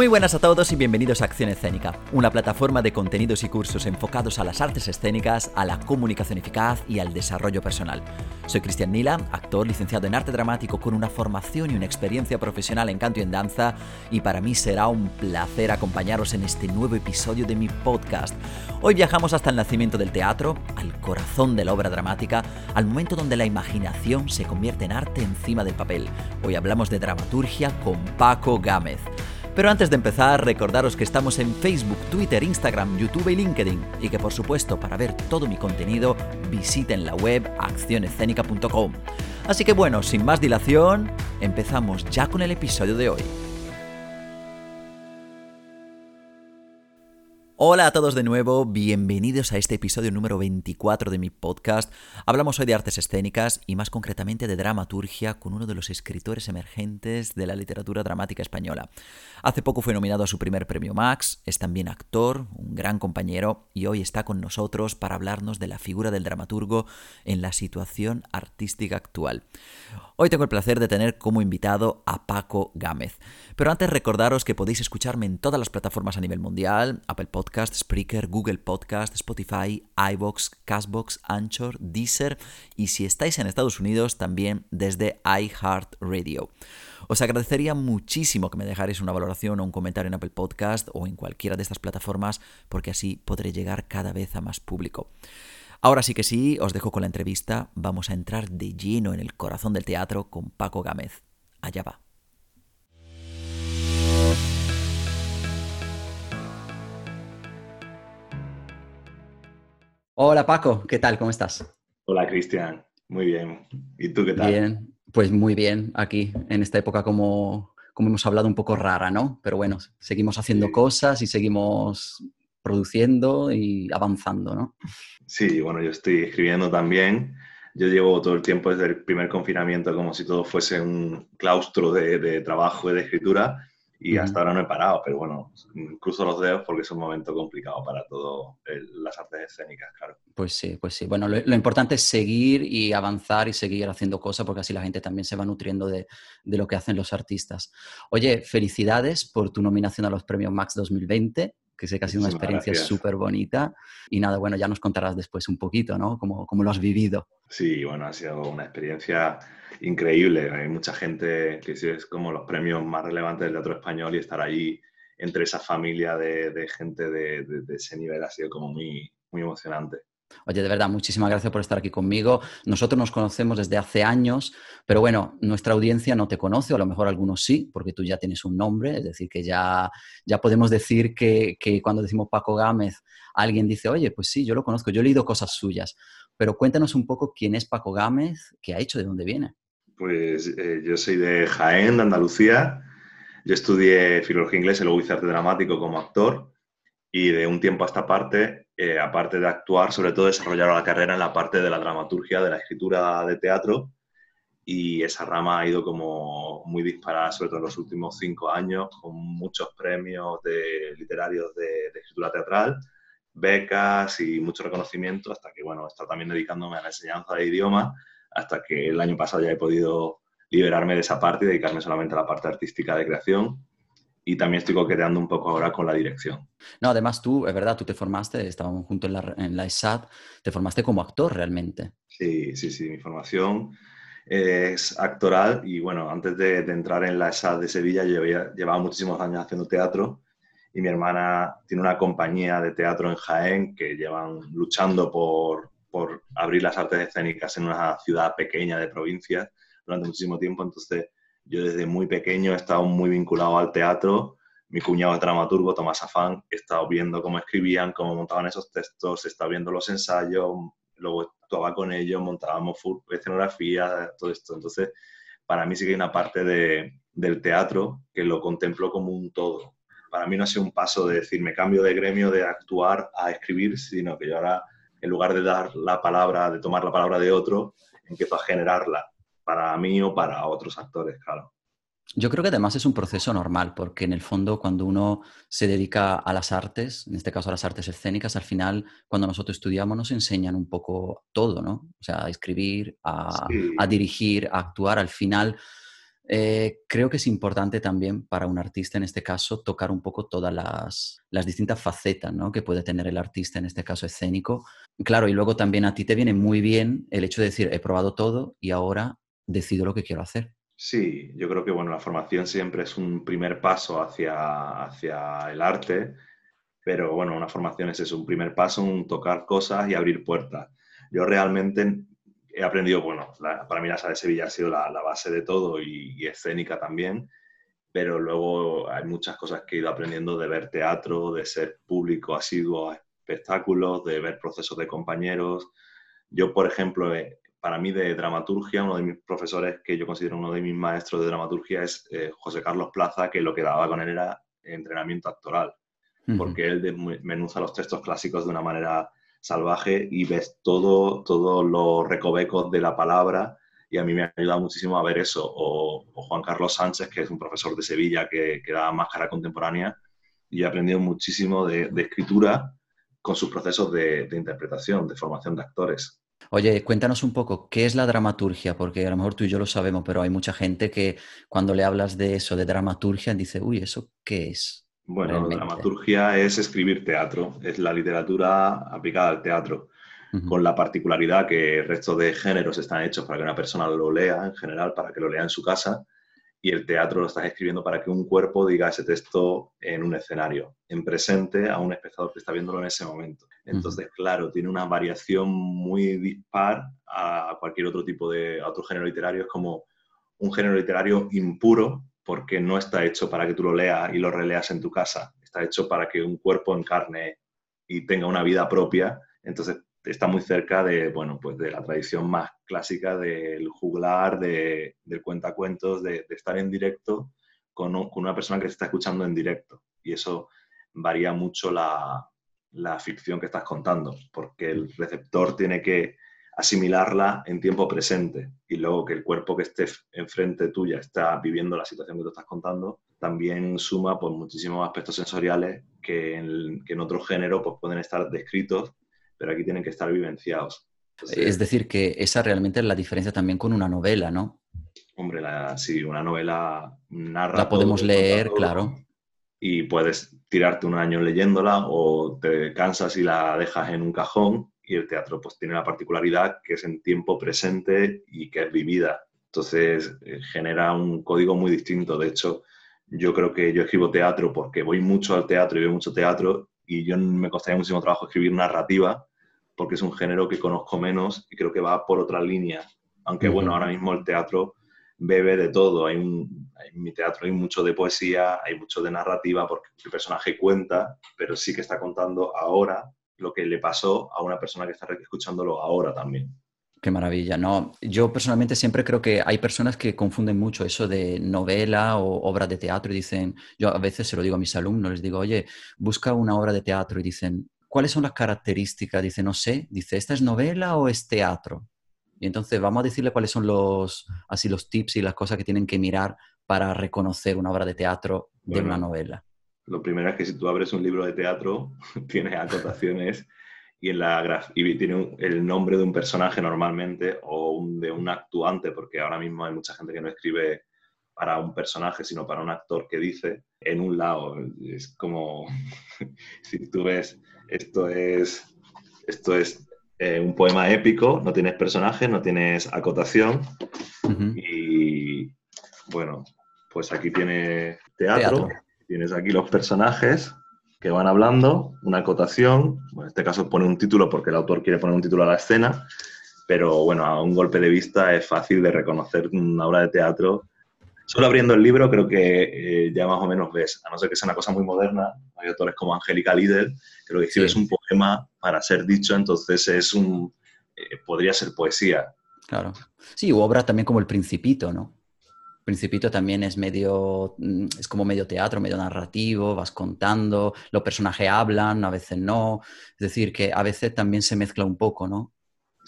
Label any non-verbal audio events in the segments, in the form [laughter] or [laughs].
Muy buenas a todos y bienvenidos a Acción Escénica, una plataforma de contenidos y cursos enfocados a las artes escénicas, a la comunicación eficaz y al desarrollo personal. Soy Cristian Nila, actor licenciado en arte dramático con una formación y una experiencia profesional en canto y en danza, y para mí será un placer acompañaros en este nuevo episodio de mi podcast. Hoy viajamos hasta el nacimiento del teatro, al corazón de la obra dramática, al momento donde la imaginación se convierte en arte encima del papel. Hoy hablamos de dramaturgia con Paco Gámez. Pero antes de empezar, recordaros que estamos en Facebook, Twitter, Instagram, YouTube y LinkedIn y que por supuesto para ver todo mi contenido visiten la web accionescénica.com. Así que bueno, sin más dilación, empezamos ya con el episodio de hoy. Hola a todos de nuevo, bienvenidos a este episodio número 24 de mi podcast. Hablamos hoy de artes escénicas y más concretamente de dramaturgia con uno de los escritores emergentes de la literatura dramática española. Hace poco fue nominado a su primer premio Max, es también actor, un gran compañero y hoy está con nosotros para hablarnos de la figura del dramaturgo en la situación artística actual. Hoy tengo el placer de tener como invitado a Paco Gámez. Pero antes recordaros que podéis escucharme en todas las plataformas a nivel mundial, Apple Podcast, Spreaker, Google Podcast, Spotify, iBox, Castbox, Anchor, Deezer y si estáis en Estados Unidos también desde iHeartRadio. Os agradecería muchísimo que me dejarais una valoración o un comentario en Apple Podcast o en cualquiera de estas plataformas porque así podré llegar cada vez a más público. Ahora sí que sí, os dejo con la entrevista. Vamos a entrar de lleno en el corazón del teatro con Paco Gámez. Allá va. Hola Paco, ¿qué tal? ¿Cómo estás? Hola Cristian, muy bien. ¿Y tú qué tal? Bien, pues muy bien aquí, en esta época como, como hemos hablado un poco rara, ¿no? Pero bueno, seguimos haciendo cosas y seguimos produciendo y avanzando, ¿no? Sí, bueno, yo estoy escribiendo también. Yo llevo todo el tiempo desde el primer confinamiento como si todo fuese un claustro de, trabajo y de escritura y hasta ahora no he parado, pero bueno, cruzo los dedos porque es un momento complicado para todas las artes escénicas, claro. Pues sí, pues sí. Bueno, lo, lo, importante es seguir y avanzar y seguir haciendo cosas porque así la gente también se va nutriendo de, de lo que hacen los artistas. Oye, felicidades por tu nominación a los premios Max 2020 que sé que ha sido una experiencia súper bonita. Y nada, bueno, ya nos contarás después un poquito, ¿no? Cómo, cómo, lo has vivido. Sí, bueno, ha sido una experiencia increíble. Hay mucha gente que sí es como los premios más relevantes del teatro español y estar allí entre esa familia de, de gente de, de, de, ese nivel ha sido como muy, muy emocionante. Oye, de verdad, muchísimas gracias por estar aquí conmigo. Nosotros nos conocemos desde hace años, pero bueno, nuestra audiencia no te conoce, o a lo mejor algunos sí, porque tú ya tienes un nombre, es decir, que ya, ya podemos decir que, que cuando decimos Paco Gámez, alguien dice, oye, pues sí, yo lo conozco, yo he leído cosas suyas, pero cuéntanos un poco quién es Paco Gámez, qué ha hecho, de dónde viene. Pues eh, yo soy de Jaén, de Andalucía. Yo estudié filología inglesa y luego hice arte dramático como actor. Y de un tiempo a esta parte eh, aparte de actuar, sobre todo desarrollaron la carrera en la parte de la dramaturgia, de la escritura de teatro, y esa rama ha ido como muy disparada, sobre todo en los últimos cinco años, con muchos premios literarios de, escritura teatral, becas y mucho reconocimiento, hasta que, bueno, estado también dedicándome a la enseñanza de idioma, hasta que el año pasado ya he podido liberarme de esa parte y dedicarme solamente a la parte artística de creación y también estoy coqueteando un poco ahora con la dirección. No, además tú, es verdad, tú te formaste, estábamos juntos en la, en la ESAD, te formaste como actor realmente. Sí, sí, sí, mi formación es actoral y bueno, antes de, de entrar en la ESAD de Sevilla yo había, llevaba muchísimos años haciendo teatro y mi hermana tiene una compañía de teatro en Jaén que llevan luchando por, por abrir las artes escénicas en una ciudad pequeña de provincia durante muchísimo tiempo, entonces yo desde muy pequeño he estado muy vinculado al teatro. Mi cuñado es dramaturgo, Tomás Afán, he estado viendo cómo escribían, cómo montaban esos textos, he estado viendo los ensayos, luego actuaba con ellos, montábamos escenografía, todo esto. Entonces, para mí sí que hay una parte de, del teatro que lo contemplo como un todo. Para mí no ha sido un paso de decir, me cambio de gremio de actuar a escribir, sino que yo ahora, en lugar de dar la palabra, de tomar la palabra de otro, empiezo a generarla para mí o para otros actores, claro. Yo creo que además es un proceso normal, porque en el fondo cuando uno se dedica a las artes, en este caso a las artes escénicas, al final cuando nosotros estudiamos nos enseñan un poco todo, ¿no? O sea, a escribir, a, sí. a dirigir, a actuar, al final Eh, creo que es importante también para un artista, en este caso, tocar un poco todas las, las distintas facetas ¿no? que puede tener el artista, en este caso escénico. Claro, y luego también a ti te viene muy bien el hecho de decir, he probado todo y ahora decido lo que quiero hacer. Sí, yo creo que bueno, la formación siempre es un primer paso hacia, hacia el arte, pero bueno, una formación es eso, un primer paso, un tocar cosas y abrir puertas. Yo realmente he aprendido, bueno, para mí la sala de Sevilla ha sido la, base de todo y, escénica también, pero luego hay muchas cosas que he ido aprendiendo de ver teatro, de ser público asiduo a espectáculos, de ver procesos de compañeros. Yo, por ejemplo, eh, para mí de dramaturgia, uno de mis profesores que yo considero uno de mis maestros de dramaturgia es eh, José Carlos Plaza, que lo que daba con él era entrenamiento actoral, porque él menuza los textos clásicos de una manera salvaje y ves todo, todos los recovecos de la palabra y a mí me ha ayudado muchísimo a ver eso. O, Juan Carlos Sánchez, que es un profesor de Sevilla que, que da máscara contemporánea y he aprendido muchísimo de, escritura con sus procesos de, de interpretación, de formación de actores. Oye, cuéntanos un poco, ¿qué es la dramaturgia? Porque a lo mejor tú y yo lo sabemos, pero hay mucha gente que cuando le hablas de eso, de dramaturgia, dice, uy, ¿eso qué es? Bueno, la dramaturgia es escribir teatro, es la literatura aplicada al teatro, con la particularidad que el resto de géneros están hechos para que una persona lo lea, en general, para que lo lea en su casa, y el teatro lo estás escribiendo para que un cuerpo diga ese texto en un escenario, en presente a un espectador que está viéndolo en ese momento. Entonces, claro, tiene una variación muy dispar a cualquier otro tipo de, otro género literario. Es como un género literario impuro porque no está hecho para que tú lo leas y lo releas en tu casa. Está hecho para que un cuerpo encarne y tenga una vida propia. Entonces, está muy cerca de, bueno, pues de la tradición más clásica del juglar, de, del cuentacuentos, de, de estar en directo con, con, una persona que se está escuchando en directo. Y eso varía mucho la, la ficción que estás contando, porque el receptor tiene que asimilarla en tiempo presente y luego que el cuerpo que esté enfrente tuya está viviendo la situación que tú estás contando, también suma pues, muchísimos aspectos sensoriales que en, que en otro género pues, pueden estar descritos, pero aquí tienen que estar vivenciados. es decir, que esa realmente es la diferencia también con una novela, ¿no? Hombre, la, sí, una novela narra. La podemos leer, claro y puedes tirarte un año leyéndola o te cansas y la dejas en un cajón y el teatro pues tiene la particularidad que es en tiempo presente y que es vivida. Entonces eh, genera un código muy distinto. De hecho, yo creo que yo escribo teatro porque voy mucho al teatro y veo mucho teatro y yo me costaría muchísimo trabajo escribir narrativa porque es un género que conozco menos y creo que va por otra línea. Aunque bueno, ahora mismo el teatro bebe de todo. Hay en mi teatro hay mucho de poesía, hay mucho de narrativa, porque el personaje cuenta, pero sí que está contando ahora lo que le pasó a una persona que está escuchándolo ahora también. Qué maravilla, ¿no? Yo personalmente siempre creo que hay personas que confunden mucho eso de novela o obra de teatro y dicen, yo a veces se lo digo a mis alumnos, les digo, oye, busca una obra de teatro y dicen, ¿cuáles son las características? Dice, no sé, dice, ¿esta es novela o es teatro? Y entonces vamos a decirle cuáles son los, así los tips y las cosas que tienen que mirar para reconocer una obra de teatro de una novela. Lo primero es que si tú abres un libro de teatro, [laughs] tiene acotaciones y, en la y tiene el nombre de un personaje normalmente o de un actuante, porque ahora mismo hay mucha gente que no escribe para un personaje, sino para un actor que dice en un lado. Es como [laughs] si tú ves, esto es, esto es eh, un poema épico, no tienes personajes, no tienes acotación. Y bueno, pues aquí tiene teatro, tienes aquí los personajes que van hablando, una acotación, en este caso pone un título porque el autor quiere poner un título a la escena, pero bueno, a un golpe de vista es fácil de reconocer una obra de teatro. Solo abriendo el libro creo que eh, ya más o menos ves, a no ser que sea una cosa muy moderna, hay autores como Angélica Lieder, que lo que escribe es un poema para ser dicho, entonces es un, eh, podría ser poesía. Claro. Sí, u obra también como El Principito, ¿no? Principito también es medio, mm, es como medio teatro, medio narrativo, vas contando, los personajes hablan, a veces no, es decir, que a veces también se mezcla un poco, ¿no?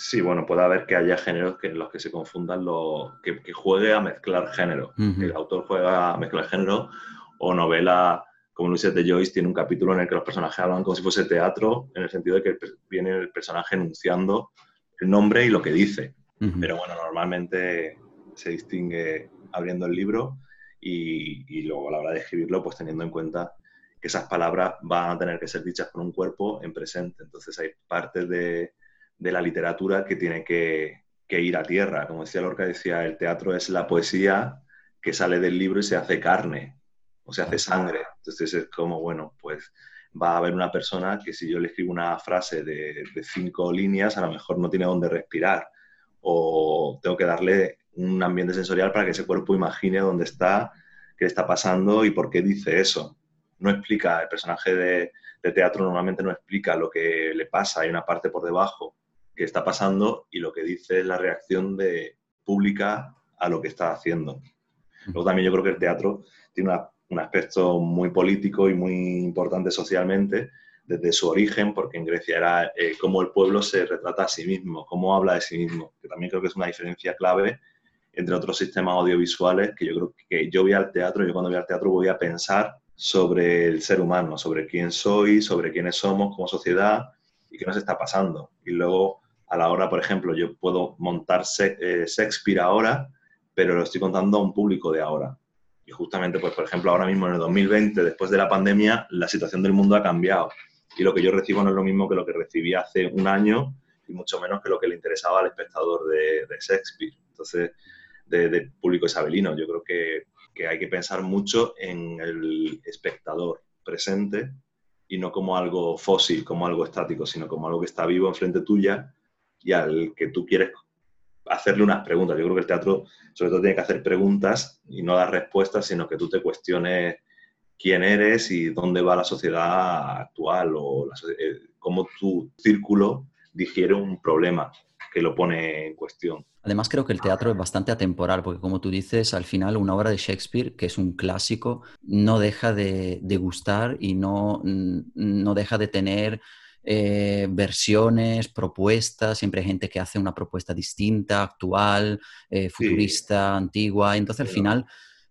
Sí, bueno, puede haber que haya géneros que, en los que se confundan, lo, que, juegue a mezclar género, que el autor juega a mezclar género, o novela como Luis de Joyce tiene un capítulo en el que los personajes hablan como si fuese teatro, en el sentido de que viene el personaje enunciando el nombre y lo que dice. Pero bueno, normalmente se distingue abriendo el libro y, luego a la hora de escribirlo, pues teniendo en cuenta que esas palabras van a tener que ser dichas por un cuerpo en presente. Entonces hay partes de, la literatura que tiene que, que, ir a tierra. Como decía Lorca, decía, el teatro es la poesía que sale del libro y se hace carne o se hace sangre. Entonces es como, bueno, pues va a haber una persona que si yo le escribo una frase de, cinco líneas, a lo mejor no tiene dónde respirar. O tengo que darle un ambiente sensorial para que ese cuerpo imagine dónde está, qué está pasando y por qué dice eso. No explica, el personaje de, teatro normalmente no explica lo que le pasa, hay una parte por debajo que está pasando y lo que dice es la reacción de, pública a lo que está haciendo. Luego también yo creo que el teatro tiene una un aspecto muy político y muy importante socialmente desde su origen, porque en Grecia era eh, cómo el pueblo se retrata a sí mismo, cómo habla de sí mismo, que también creo que es una diferencia clave entre otros sistemas audiovisuales, que yo creo que yo voy al teatro, yo cuando voy al teatro voy a pensar sobre el ser humano, sobre quién soy, sobre quiénes somos como sociedad y qué nos está pasando. Y luego, a la hora, por ejemplo, yo puedo montar eh, Shakespeare ahora, pero lo estoy contando a un público de ahora. Y justamente, pues, por ejemplo, ahora mismo en el 2020, después de la pandemia, la situación del mundo ha cambiado. Y lo que yo recibo no es lo mismo que lo que recibí hace un año y mucho menos que lo que le interesaba al espectador de, Shakespeare. Entonces, de, público isabelino. Yo creo que, que hay que pensar mucho en el espectador presente y no como algo fósil, como algo estático, sino como algo que está vivo enfrente tuya y al que tú quieres hacerle unas preguntas. Yo creo que el teatro sobre todo tiene que hacer preguntas y no dar respuestas, sino que tú te cuestiones quién eres y dónde va la sociedad actual o eh, cómo tu círculo digiere un problema que lo pone en cuestión. Además creo que el teatro es bastante atemporal, porque como tú dices, al final una obra de Shakespeare, que es un clásico, no deja de, de gustar y no, no deja de tener eh, versiones, propuestas, siempre hay gente que hace una propuesta distinta, actual, eh, futurista, antigua. Entonces, al final,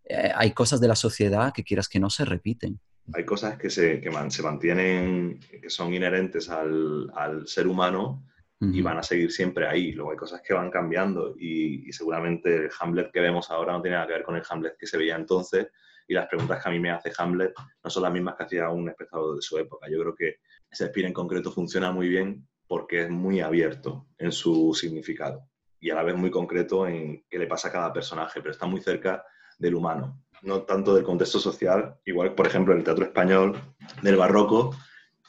eh, hay cosas de la sociedad que quieras que no se repiten. Hay cosas que se, que se mantienen, que son inherentes al, al ser humano y van a seguir siempre ahí. Luego hay cosas que van cambiando y, y, seguramente el Hamlet que vemos ahora no tiene nada que ver con el Hamlet que se veía entonces y las preguntas que a mí me hace Hamlet no son las mismas que hacía un espectador de su época. Yo creo que Shakespeare en concreto funciona muy bien porque es muy abierto en su significado y a la vez muy concreto en qué le pasa a cada personaje, pero está muy cerca del humano, no tanto del contexto social, igual por ejemplo el teatro español del barroco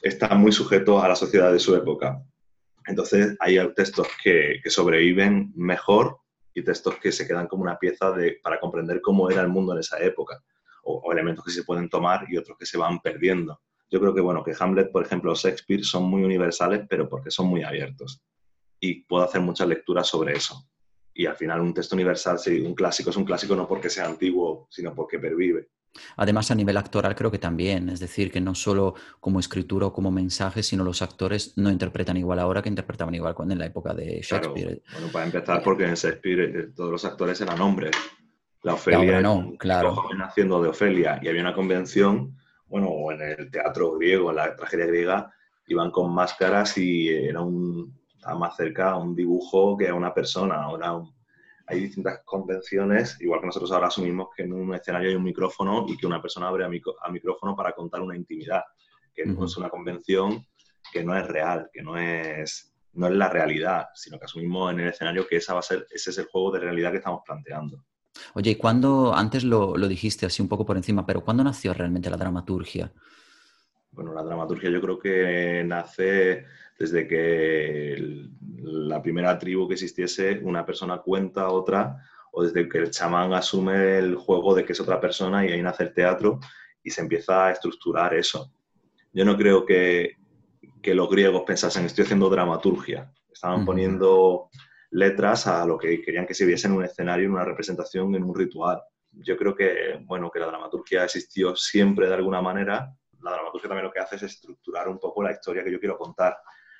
está muy sujeto a la sociedad de su época. Entonces hay textos que, sobreviven mejor y textos que se quedan como una pieza de, para comprender cómo era el mundo en esa época, o elementos que se pueden tomar y otros que se van perdiendo yo creo que, bueno, que Hamlet, por ejemplo, Shakespeare son muy universales, pero porque son muy abiertos. Y puedo hacer muchas lecturas sobre eso. Y al final un texto universal, sí, un clásico es un clásico no porque sea antiguo, sino porque pervive. Además, a nivel actoral creo que también, es decir, que no solo como escritura o como mensaje, sino los actores no interpretan igual ahora que interpretaban igual cuando en la época de Shakespeare. Bueno, para empezar, porque en Shakespeare eh, todos los actores eran hombres. La Ofelia, no, claro. haciendo de Ofelia y había una convención bueno, o en el teatro griego, en la tragedia griega, iban con máscaras y era un, estaba más cerca a un dibujo que a una persona. Ahora hay distintas convenciones, igual que nosotros ahora asumimos que en un escenario hay un micrófono y que una persona abre a, micrófono para contar una intimidad, que no es una convención que no es real, que no es, no es la realidad, sino que asumimos en el escenario que esa va a ser, ese es el juego de realidad que estamos planteando. Oye, ¿y cuándo, antes lo, dijiste así un poco por encima, pero ¿cuándo nació realmente la dramaturgia? Bueno, la dramaturgia yo creo que nace desde que la primera tribu que existiese, una persona cuenta a otra, o desde que el chamán asume el juego de que es otra persona y ahí nace el teatro y se empieza a estructurar eso. Yo no creo que, los griegos pensasen, estoy haciendo dramaturgia. Estaban poniendo letras a lo que querían que se viese en un escenario, en una representación, en un ritual. Yo creo que, bueno, que la dramaturgia existió siempre de alguna manera. La dramaturgia también lo que hace es estructurar un poco la historia que yo quiero contar.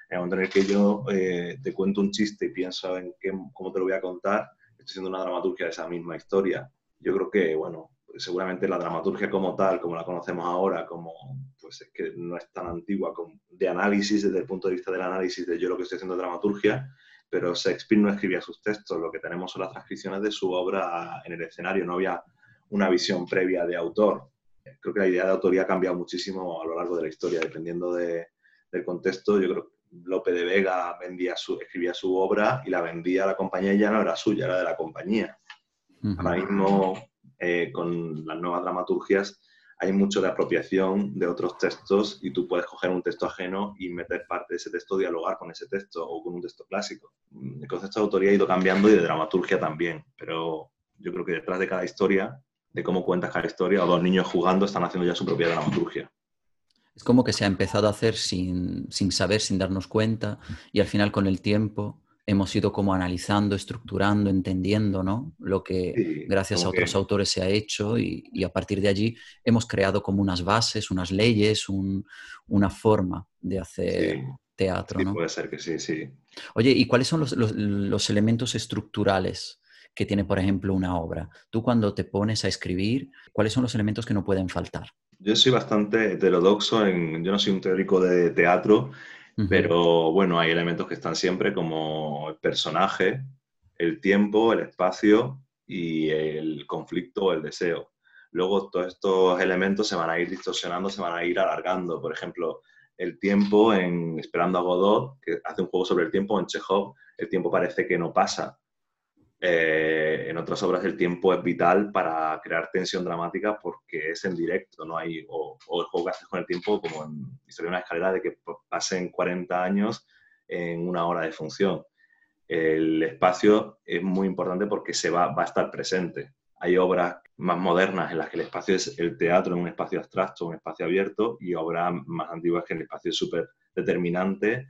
En el momento en el que yo eh, te cuento un chiste y pienso en qué, cómo te lo voy a contar, estoy haciendo una dramaturgia de esa misma historia. Yo creo que, bueno, seguramente la dramaturgia como tal, como la conocemos ahora, como pues es que no es tan antigua como de análisis desde el punto de vista del análisis de yo lo que estoy haciendo de dramaturgia, pero Shakespeare no escribía sus textos, lo que tenemos son las transcripciones de su obra en el escenario, no había una visión previa de autor. Creo que la idea de autoría ha cambiado muchísimo a lo largo de la historia, dependiendo del contexto. Yo creo que Lope de Vega vendía su, escribía su obra y la vendía a la compañía y ya no era suya, era de la compañía. Ahora mismo, eh, con las nuevas dramaturgias, hay mucho de apropiación de otros textos y tú puedes coger un texto ajeno y meter parte de ese texto, dialogar con ese texto o con un texto clásico. El concepto de autoría ha ido cambiando y de dramaturgia también, pero yo creo que detrás de cada historia, de cómo cuentas cada historia, o dos niños jugando están haciendo ya su propia dramaturgia. Es como que se ha empezado a hacer sin, sin saber, sin darnos cuenta, y al final con el tiempo hemos ido como analizando, estructurando, entendiendo, ¿no? Lo que gracias a otros autores se ha hecho y, a partir de allí hemos creado como unas bases, unas leyes, una forma de hacer teatro, sí, puede ser que sí, sí. Oye, ¿y cuáles son los, elementos estructurales que tiene, por ejemplo, una obra? Tú cuando te pones a escribir, ¿cuáles son los elementos que no pueden faltar? Yo soy bastante heterodoxo, en, yo no soy un teórico de teatro pero bueno, hay elementos que están siempre como el personaje, el tiempo, el espacio y el conflicto o el deseo. Luego todos estos elementos se van a ir distorsionando, se van a ir alargando. Por ejemplo, el tiempo en Esperando a Godot, que hace un juego sobre el tiempo, en Chekhov, el tiempo parece que no pasa. Eh, en otras obras el tiempo es vital para crear tensión dramática porque es en directo, no hay, o, el juego que haces con el tiempo, como en Historia de una escalera, de que pasen 40 años en una hora de función. El espacio es muy importante porque se va, va a estar presente. Hay obras más modernas en las que el espacio es el teatro, en un espacio abstracto, un espacio abierto, y obras más antiguas que el espacio es súper determinante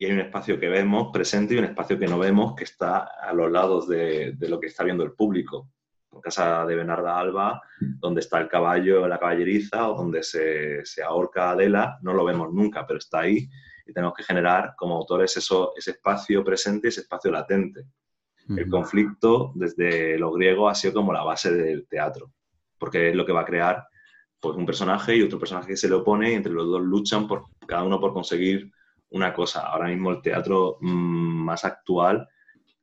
y hay un espacio que vemos presente y un espacio que no vemos que está a los lados de, lo que está viendo el público. En casa de Bernarda Alba, donde está el caballo, la caballeriza o donde se, se ahorca Adela, no lo vemos nunca, pero está ahí y tenemos que generar como autores eso, ese espacio presente, ese espacio latente. El conflicto, desde lo griego, ha sido como la base del teatro, porque es lo que va a crear pues, un personaje y otro personaje que se le opone y entre los dos luchan por cada uno por conseguir una cosa, ahora mismo el teatro mm, más actual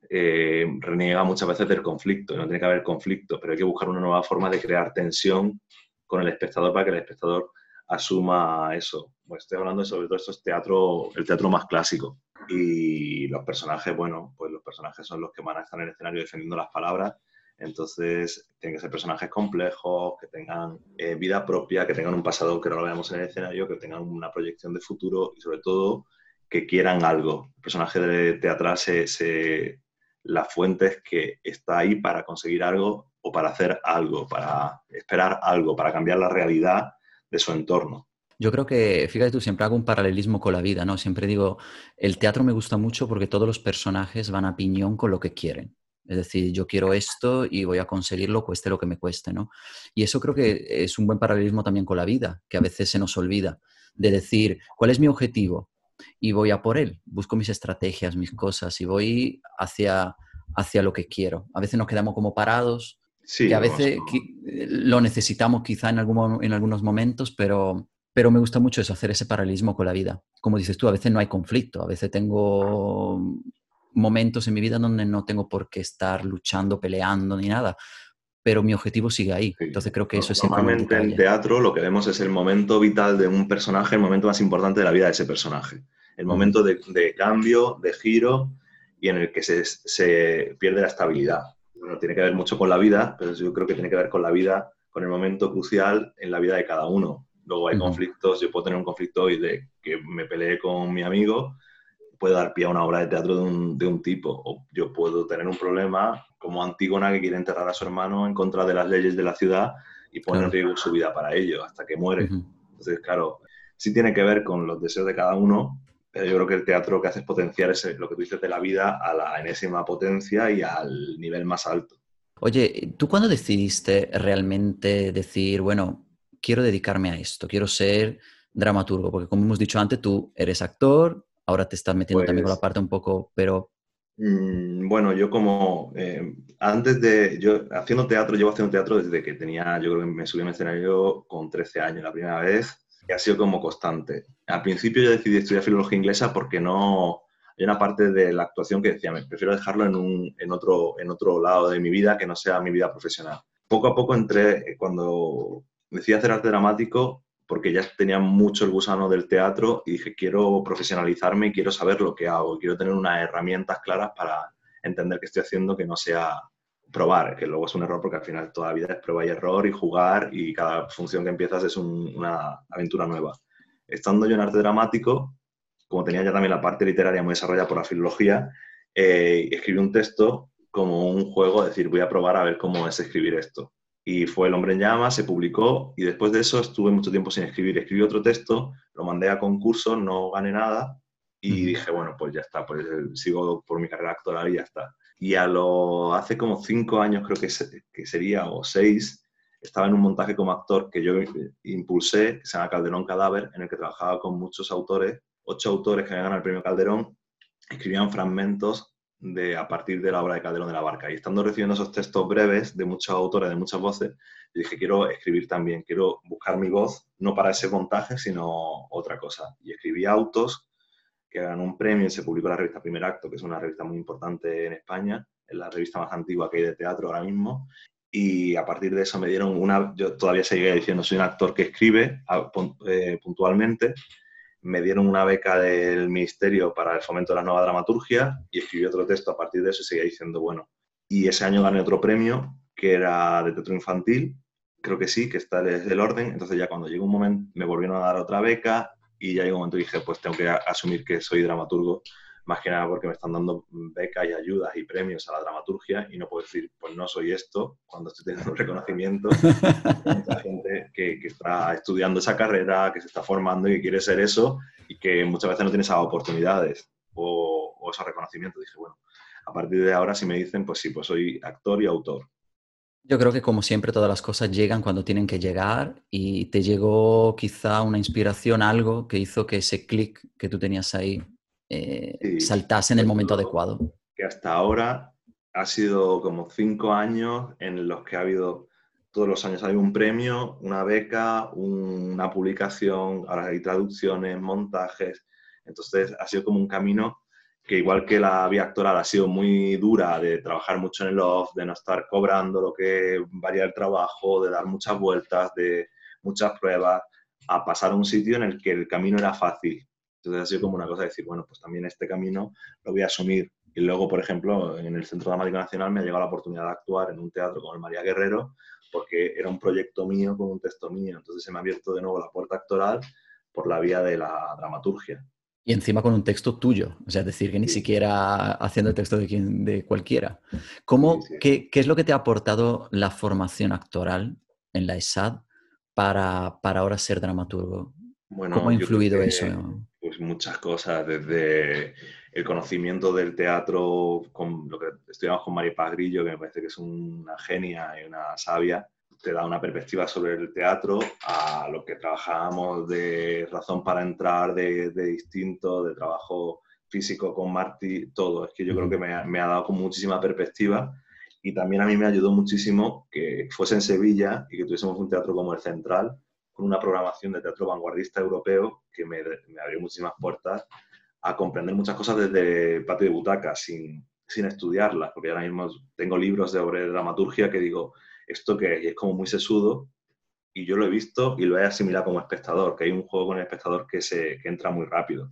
eh, reniega muchas veces del conflicto, no tiene que haber conflicto, pero hay que buscar una nueva forma de crear tensión con el espectador para que el espectador asuma eso. Pues estoy hablando sobre todo esto es teatro, el teatro más clásico. Y los personajes, bueno, pues los personajes son los que van a estar en el escenario defendiendo las palabras. Entonces, tienen que ser personajes complejos, que tengan eh, vida propia, que tengan un pasado que no lo veamos en el escenario, que tengan una proyección de futuro y sobre todo que quieran algo. El personaje de teatral, se, la fuente que está ahí para conseguir algo o para hacer algo, para esperar algo, para cambiar la realidad de su entorno. Yo creo que, fíjate tú, siempre hago un paralelismo con la vida, ¿no? Siempre digo, el teatro me gusta mucho porque todos los personajes van a piñón con lo que quieren. Es decir, yo quiero esto y voy a conseguirlo, cueste lo que me cueste, ¿no? Y eso creo que es un buen paralelismo también con la vida, que a veces se nos olvida, de decir, ¿cuál es mi objetivo? Y voy a por él. Busco mis estrategias, mis cosas y voy hacia, hacia lo que quiero. A veces nos quedamos como parados, sí, que a veces lo necesitamos quizá en, algún, en algunos momentos, pero, pero me gusta mucho eso, hacer ese paralelismo con la vida. Como dices tú, a veces no hay conflicto, a veces tengo momentos en mi vida donde no tengo por qué estar luchando, peleando ni nada, pero mi objetivo sigue ahí. Entonces creo que eso es Normalmente en teatro lo que vemos es el momento vital de un personaje, el momento más importante de la vida de ese personaje. El momento de, cambio, de giro y en el que se, pierde la estabilidad. Bueno, tiene que ver mucho con la vida, pero yo creo que tiene que ver con la vida, con el momento crucial en la vida de cada uno. Luego hay conflictos, yo puedo tener un conflicto hoy de que me peleé con mi amigo, puede dar pie a una obra de teatro de un, de un tipo, o yo puedo tener un problema como Antígona que quiere enterrar a su hermano en contra de las leyes de la ciudad y pone en riesgo su vida para ello hasta que muere. Entonces, claro, sí tiene que ver con los deseos de cada uno, yo creo que el teatro lo que hace es potenciar ese, lo que tú dices de la vida a la enésima potencia y al nivel más alto. Oye, ¿tú cuándo decidiste realmente decir, bueno, quiero dedicarme a esto, quiero ser dramaturgo? Porque como hemos dicho antes, tú eres actor, ahora te estás metiendo también con la pues parte un poco, pero Mm, bueno, yo como eh, antes de, yo haciendo teatro, llevo haciendo teatro desde que tenía, yo creo que me subí en escenario con 13 años la primera vez y ha sido como constante. Al principio yo decidí estudiar filología inglesa porque no, hay una parte de la actuación que decía, me prefiero dejarlo en, un, en, otro, en otro lado de mi vida que no sea mi vida profesional. Poco a poco entré, eh, cuando decidí hacer arte dramático, porque ya tenía mucho el gusano del teatro y dije, quiero profesionalizarme y quiero saber lo que hago, quiero tener unas herramientas claras para entender qué estoy haciendo que no sea probar, que luego es un error porque al final toda la vida es prueba y error y jugar y cada función que empiezas es una aventura nueva. Estando yo en arte dramático, como tenía ya también la parte literaria muy desarrollada por la filología, eh, escribí un texto como un juego, es decir, voy a probar a ver cómo es escribir esto. Y fue El hombre en llamas, se publicó y después de eso estuve mucho tiempo sin escribir. Escribí otro texto, lo mandé a concurso, no gané nada y dije, bueno, pues ya está, pues eh, sigo por mi carrera actoral y ya está. Y a lo, hace como cinco años creo que, que sería, o seis, estaba en un montaje como actor que yo impulsé, que se llama Calderón Cadáver, en el que trabajaba con muchos autores ocho autores que habían ganado el premio Calderón escribían fragmentos de, a partir de la obra de Calderón de la Barca. Y estando recibiendo esos textos breves de muchos autores, de muchas voces, dije, quiero escribir también, quiero buscar mi voz, no para ese montaje, sino otra cosa. Y escribí autos que ganó un premio y se publicó la revista Primer Acto, que es una revista muy importante en España, es la revista más antigua que hay de teatro ahora mismo. Y a partir de eso me dieron una, yo todavía seguía diciendo, soy un actor que escribe eh, puntualmente, me dieron una beca del Ministerio para el fomento de la nueva dramaturgia y escribí otro texto a partir de eso seguía diciendo, bueno, y ese año gané otro premio que era de teatro infantil, creo que sí, que está desde el orden, entonces ya cuando llegó un momento me volvieron a dar otra beca y ya llegó un momento dije, pues tengo que asumir que soy dramaturgo más que nada porque me están dando becas y ayudas y premios a la dramaturgia y no puedo decir, pues no soy esto, cuando estoy teniendo un reconocimiento. [laughs] mucha gente que, que, está estudiando esa carrera, que se está formando y que quiere ser eso y que muchas veces no tiene esas oportunidades o, o esos reconocimientos. Dije, bueno, a partir de ahora si me dicen, pues sí, pues soy actor y autor. Yo creo que como siempre todas las cosas llegan cuando tienen que llegar y te llegó quizá una inspiración, algo que hizo que ese clic que tú tenías ahí eh, saltase en el momento adecuado. Que hasta ahora ha sido como cinco años en los que ha habido, todos los años hay un premio, una beca, una publicación, ahora hay traducciones, montajes. Entonces ha sido como un camino que igual que la vía actoral ha sido muy dura de trabajar mucho en el off, de no estar cobrando lo que varía el trabajo, de dar muchas vueltas, de muchas pruebas, a pasar a un sitio en el que el camino era fácil entonces ha sido como una cosa de decir, bueno, pues también este camino lo voy a asumir. Y luego, por ejemplo, en el Centro Dramático Nacional me ha llegado la oportunidad de actuar en un teatro con el María Guerrero, porque era un proyecto mío con un texto mío. Entonces se me ha abierto de nuevo la puerta actoral por la vía de la dramaturgia. Y encima con un texto tuyo, o sea, es decir, que ni siquiera haciendo el texto de, quien, de cualquiera. ¿Cómo, Qué, qué, es lo que te ha aportado la formación actoral en la ESAD para, para ahora ser dramaturgo? Bueno, ¿Cómo ha influido eso? Pues muchas cosas, desde el conocimiento del teatro, con lo que estudiamos con María Paz Grillo, que me parece que es una genia y una sabia, te da una perspectiva sobre el teatro, a lo que trabajábamos de razón para entrar, de, distinto, de trabajo físico con Marty, todo. Es que yo creo que me, me, ha dado con muchísima perspectiva y también a mí me ayudó muchísimo que fuese en Sevilla y que tuviésemos un teatro como el Central, con una programación de teatro vanguardista europeo que me, me abrió muchísimas puertas a comprender muchas cosas desde el patio de butaca, sin, sin estudiarlas, porque ahora mismo tengo libros de obra de dramaturgia que digo, esto que es como muy sesudo, y yo lo he visto y lo he asimilado como espectador, que hay un juego con el espectador que, se, que entra muy rápido.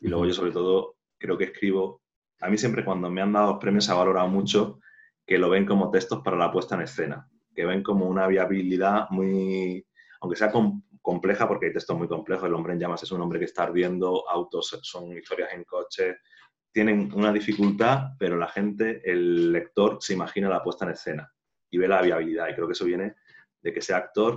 Y luego yo sobre todo creo que escribo, a mí siempre cuando me han dado premios se ha valorado mucho que lo ven como textos para la puesta en escena, que ven como una viabilidad muy, aunque sea compleja, porque hay textos muy complejos, el hombre en llamas es un hombre que está ardiendo, autos son historias en coche, tienen una dificultad, pero la gente, el lector, se imagina la puesta en escena y ve la viabilidad. Y creo que eso viene de que sea actor.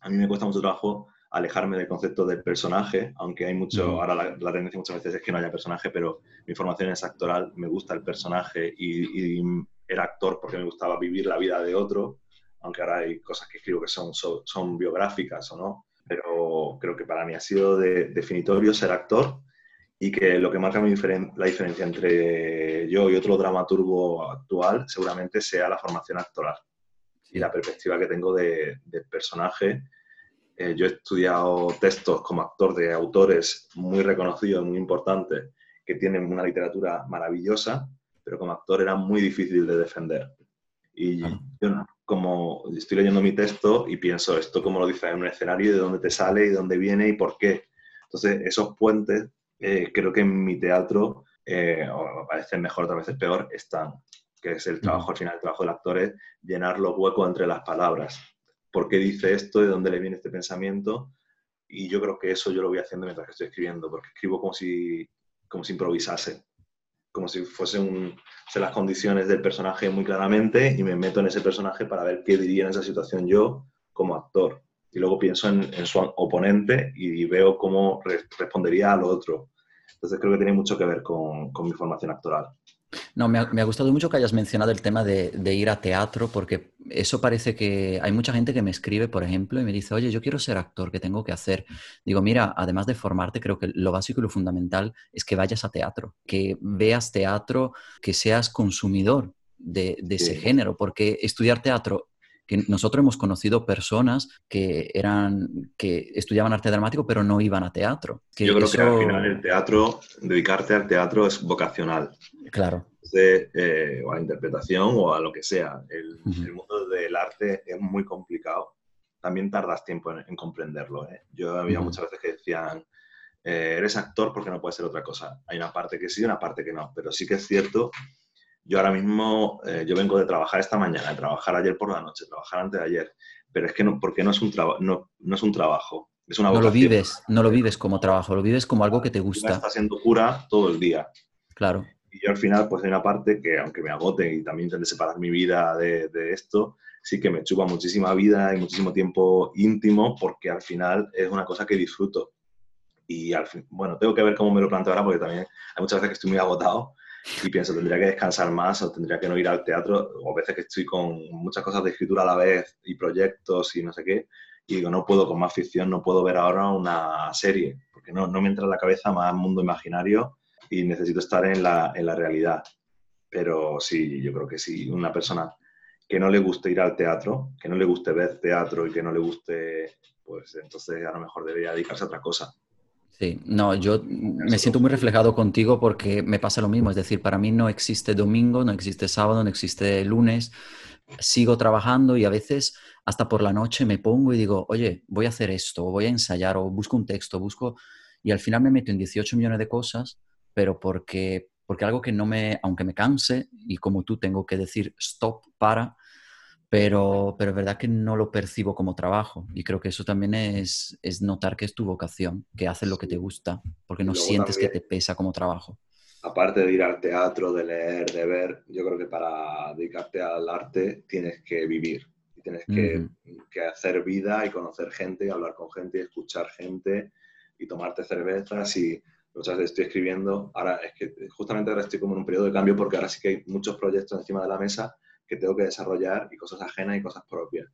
A mí me cuesta mucho trabajo alejarme del concepto del personaje, aunque hay mucho, ahora la, tendencia muchas veces es que no haya personaje, pero mi formación es actoral, me gusta el personaje y, y era actor porque me gustaba vivir la vida de otro aunque ahora hay cosas que escribo que son, son, biográficas o no, pero creo que para mí ha sido definitorio ser actor y que lo que marca la diferencia entre yo y otro dramaturgo actual seguramente sea la formación actoral y la perspectiva que tengo de, personaje. Eh, yo he estudiado textos como actor de autores muy reconocidos, muy importantes, que tienen una literatura maravillosa, pero como actor era muy difícil de defender. Y yo, como estoy leyendo mi texto y pienso esto como lo dice en un escenario, de dónde te sale y de dónde viene y por qué. Entonces, esos puentes, eh, creo que en mi teatro, eh, o me parece mejor, otras veces peor, están. Que es el trabajo, al final, el trabajo del actor es llenar los huecos entre las palabras. ¿Por qué dice esto? ¿De dónde le viene este pensamiento? Y yo creo que eso yo lo voy haciendo mientras que estoy escribiendo, porque escribo como si, como si improvisase como si fuesen las condiciones del personaje muy claramente y me meto en ese personaje para ver qué diría en esa situación yo como actor. Y luego pienso en, su oponente y veo cómo respondería al otro. Entonces creo que tiene mucho que ver con, con mi formación actoral. No, me ha, gustado mucho que hayas mencionado el tema de, ir a teatro, porque eso parece que hay mucha gente que me escribe, por ejemplo, y me dice, oye, yo quiero ser actor, ¿qué tengo que hacer? Digo, mira, además de formarte, creo que lo básico y lo fundamental es que vayas a teatro, que veas teatro, que seas consumidor de, ese género, porque estudiar teatro que nosotros hemos conocido personas que eran que estudiaban arte dramático pero no iban a teatro. Yo creo que al final el teatro, dedicarte al teatro es vocacional. Claro. Eh, o a la interpretación o a lo que sea. El, mundo del arte es muy complicado. También tardas tiempo en, comprenderlo. ¿eh? Yo había muchas veces que decían, eh, eres actor porque no puede ser otra cosa. Hay una parte que sí y una parte que no. Pero sí que es cierto yo ahora mismo, eh, yo vengo de trabajar esta mañana, de trabajar ayer por la noche, trabajar antes de ayer, pero es que no, porque no es un, no, no es un trabajo, es una No lo vives, no lo vives como trabajo, lo vives como algo que te gusta. Está siendo pura todo el día. Claro. Y yo al final, pues hay una parte que, aunque me agote y también intente separar mi vida de, de esto, sí que me chupa muchísima vida y muchísimo tiempo íntimo, porque al final es una cosa que disfruto. Y al fin, bueno, tengo que ver cómo me lo planteo ahora, porque también hay muchas veces que estoy muy agotado y pienso, tendría que descansar más o tendría que no ir al teatro, o veces que estoy con muchas cosas de escritura a la vez y proyectos y no sé qué, y digo, no puedo con más ficción, no puedo ver ahora una serie, porque no, no me entra en la cabeza más mundo imaginario y necesito estar en la, en la realidad. Pero sí, yo creo que sí, una persona que no le guste ir al teatro, que no le guste ver teatro y que no le guste, pues entonces a lo mejor debería dedicarse a otra cosa. Sí, no, yo me siento muy reflejado contigo porque me pasa lo mismo, es decir, para mí no existe domingo, no existe sábado, no existe lunes, sigo trabajando y a veces hasta por la noche me pongo y digo, oye, voy a hacer esto, voy a ensayar, o busco un texto, busco, y al final me meto en 18 millones de cosas, pero porque, porque algo que no me, aunque me canse, y como tú tengo que decir stop, para, pero, pero es verdad que no lo percibo como trabajo y creo que eso también es, es notar que es tu vocación, que haces lo que te gusta, porque no sientes que te pesa como trabajo. Aparte de ir al teatro, de leer, de ver, yo creo que para dedicarte al arte tienes que vivir tienes que, que hacer vida y conocer gente y hablar con gente y escuchar gente y tomarte cervezas y muchas veces estoy escribiendo, ahora es que justamente ahora estoy como en un periodo de cambio porque ahora sí que hay muchos proyectos encima de la mesa que tengo que desarrollar y cosas ajenas y cosas propias.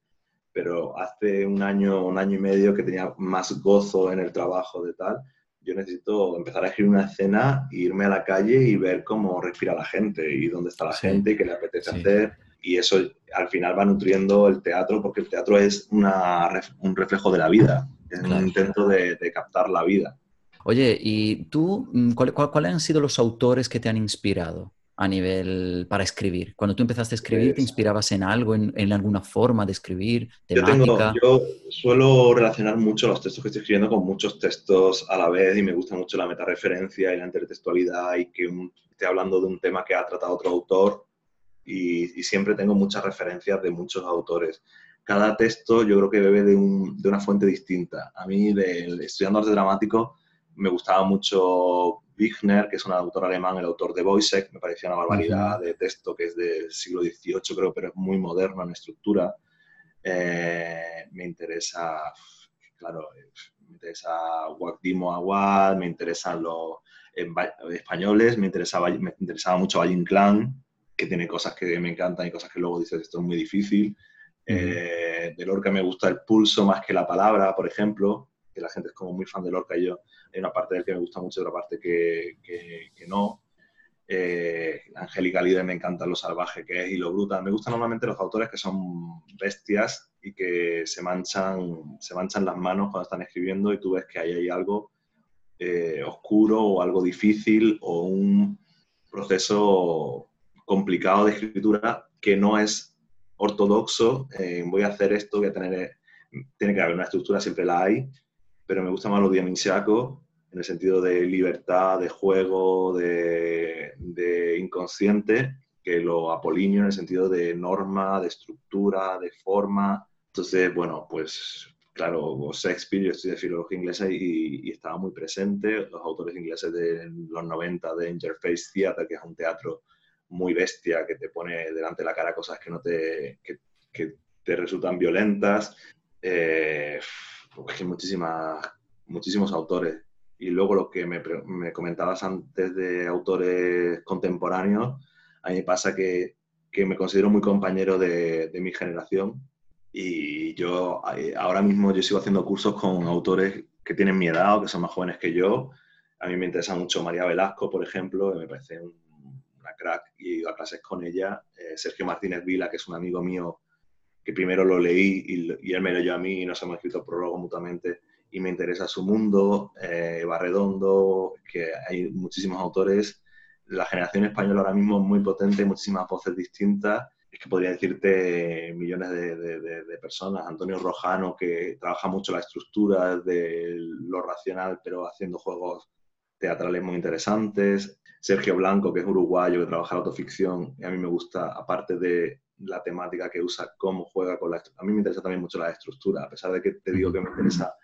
Pero hace un año, un año y medio que tenía más gozo en el trabajo de tal, yo necesito empezar a escribir una escena, irme a la calle y ver cómo respira la gente y dónde está la gente y qué le apetece hacer. Y eso al final va nutriendo el teatro porque el teatro es una, un reflejo de la vida, es un intento de, de, captar la vida. Oye, ¿y tú mm, cuáles han sido los autores que te han inspirado? A nivel para escribir? Cuando tú empezaste a escribir, ¿te pues inspirabas en algo, en, alguna forma de escribir, temática? Yo, suelo relacionar mucho los textos que estoy escribiendo con muchos textos a la vez y me gusta mucho la metareferencia y la intertextualidad y que esté hablando de un tema que ha tratado otro autor y, siempre tengo muchas referencias de muchos autores. Cada texto yo creo que bebe de, de una fuente distinta. A mí, de, estudiando arte dramático, me gustaba mucho Wigner, que es un autor alemán, el autor de Boisek, me parecía una barbaridad de texto que es del siglo XVIII, creo, pero es muy moderno en estructura. Eh, me interesa, claro, me interesa Guacdimo Aguad, me interesan los españoles, me interesaba, me interesaba mucho Valle Inclán, que tiene cosas que me encantan y cosas que luego dices esto es muy difícil. Eh, de Lorca me gusta el pulso más que la palabra, por ejemplo, que la gente es como muy fan de Lorca y yo hay una parte del que me gusta mucho otra parte que, que, no. Eh, Angélica Líder me encanta lo salvaje que es y lo brutal. Me gustan normalmente los autores que son bestias y que se manchan, se manchan las manos cuando están escribiendo y tú ves que ahí hay algo eh, oscuro o algo difícil o un proceso complicado de escritura que no es ortodoxo, voy a hacer esto, voy a tener, tiene que haber una estructura, siempre la hay, pero me gusta más lo dionisiaco en el sentido de libertad, de juego, de, de inconsciente, que lo apolíneo en el sentido de norma, de estructura, de forma. Entonces, bueno, pues claro, Shakespeare, yo estudié filología inglesa y, estaba muy presente. Los autores ingleses de los 90 de Interface Theatre, que es un teatro muy bestia, que te pone delante de la cara cosas que no te, que, te resultan violentas. Eh, pues hay muchísimas, muchísimos autores. Y luego lo que me, me, comentabas antes de autores contemporáneos, a mí pasa que, que me considero muy compañero de, de mi generación y yo eh, ahora mismo yo sigo haciendo cursos con autores que tienen mi edad o que son más jóvenes que yo. A mí me interesa mucho María Velasco, por ejemplo, me parece una crack y he ido a clases con ella. Eh, Sergio Martínez Vila, que es un amigo mío, que primero lo leí y, él me leyó a mí y nos hemos escrito prólogo mutuamente y me interesa su mundo. Eh, Barredondo, que hay muchísimos autores. La generación española ahora mismo es muy potente, muchísimas voces distintas es que podría decirte millones de, personas. Antonio Rojano, que trabaja mucho la estructura de lo racional, pero haciendo juegos teatrales muy interesantes. Sergio Blanco, que es uruguayo, que trabaja la autoficción. Y a mí me gusta, aparte de la temática que usa, cómo juega con la A mí me interesa también mucho la estructura, a pesar de que te digo que me interesa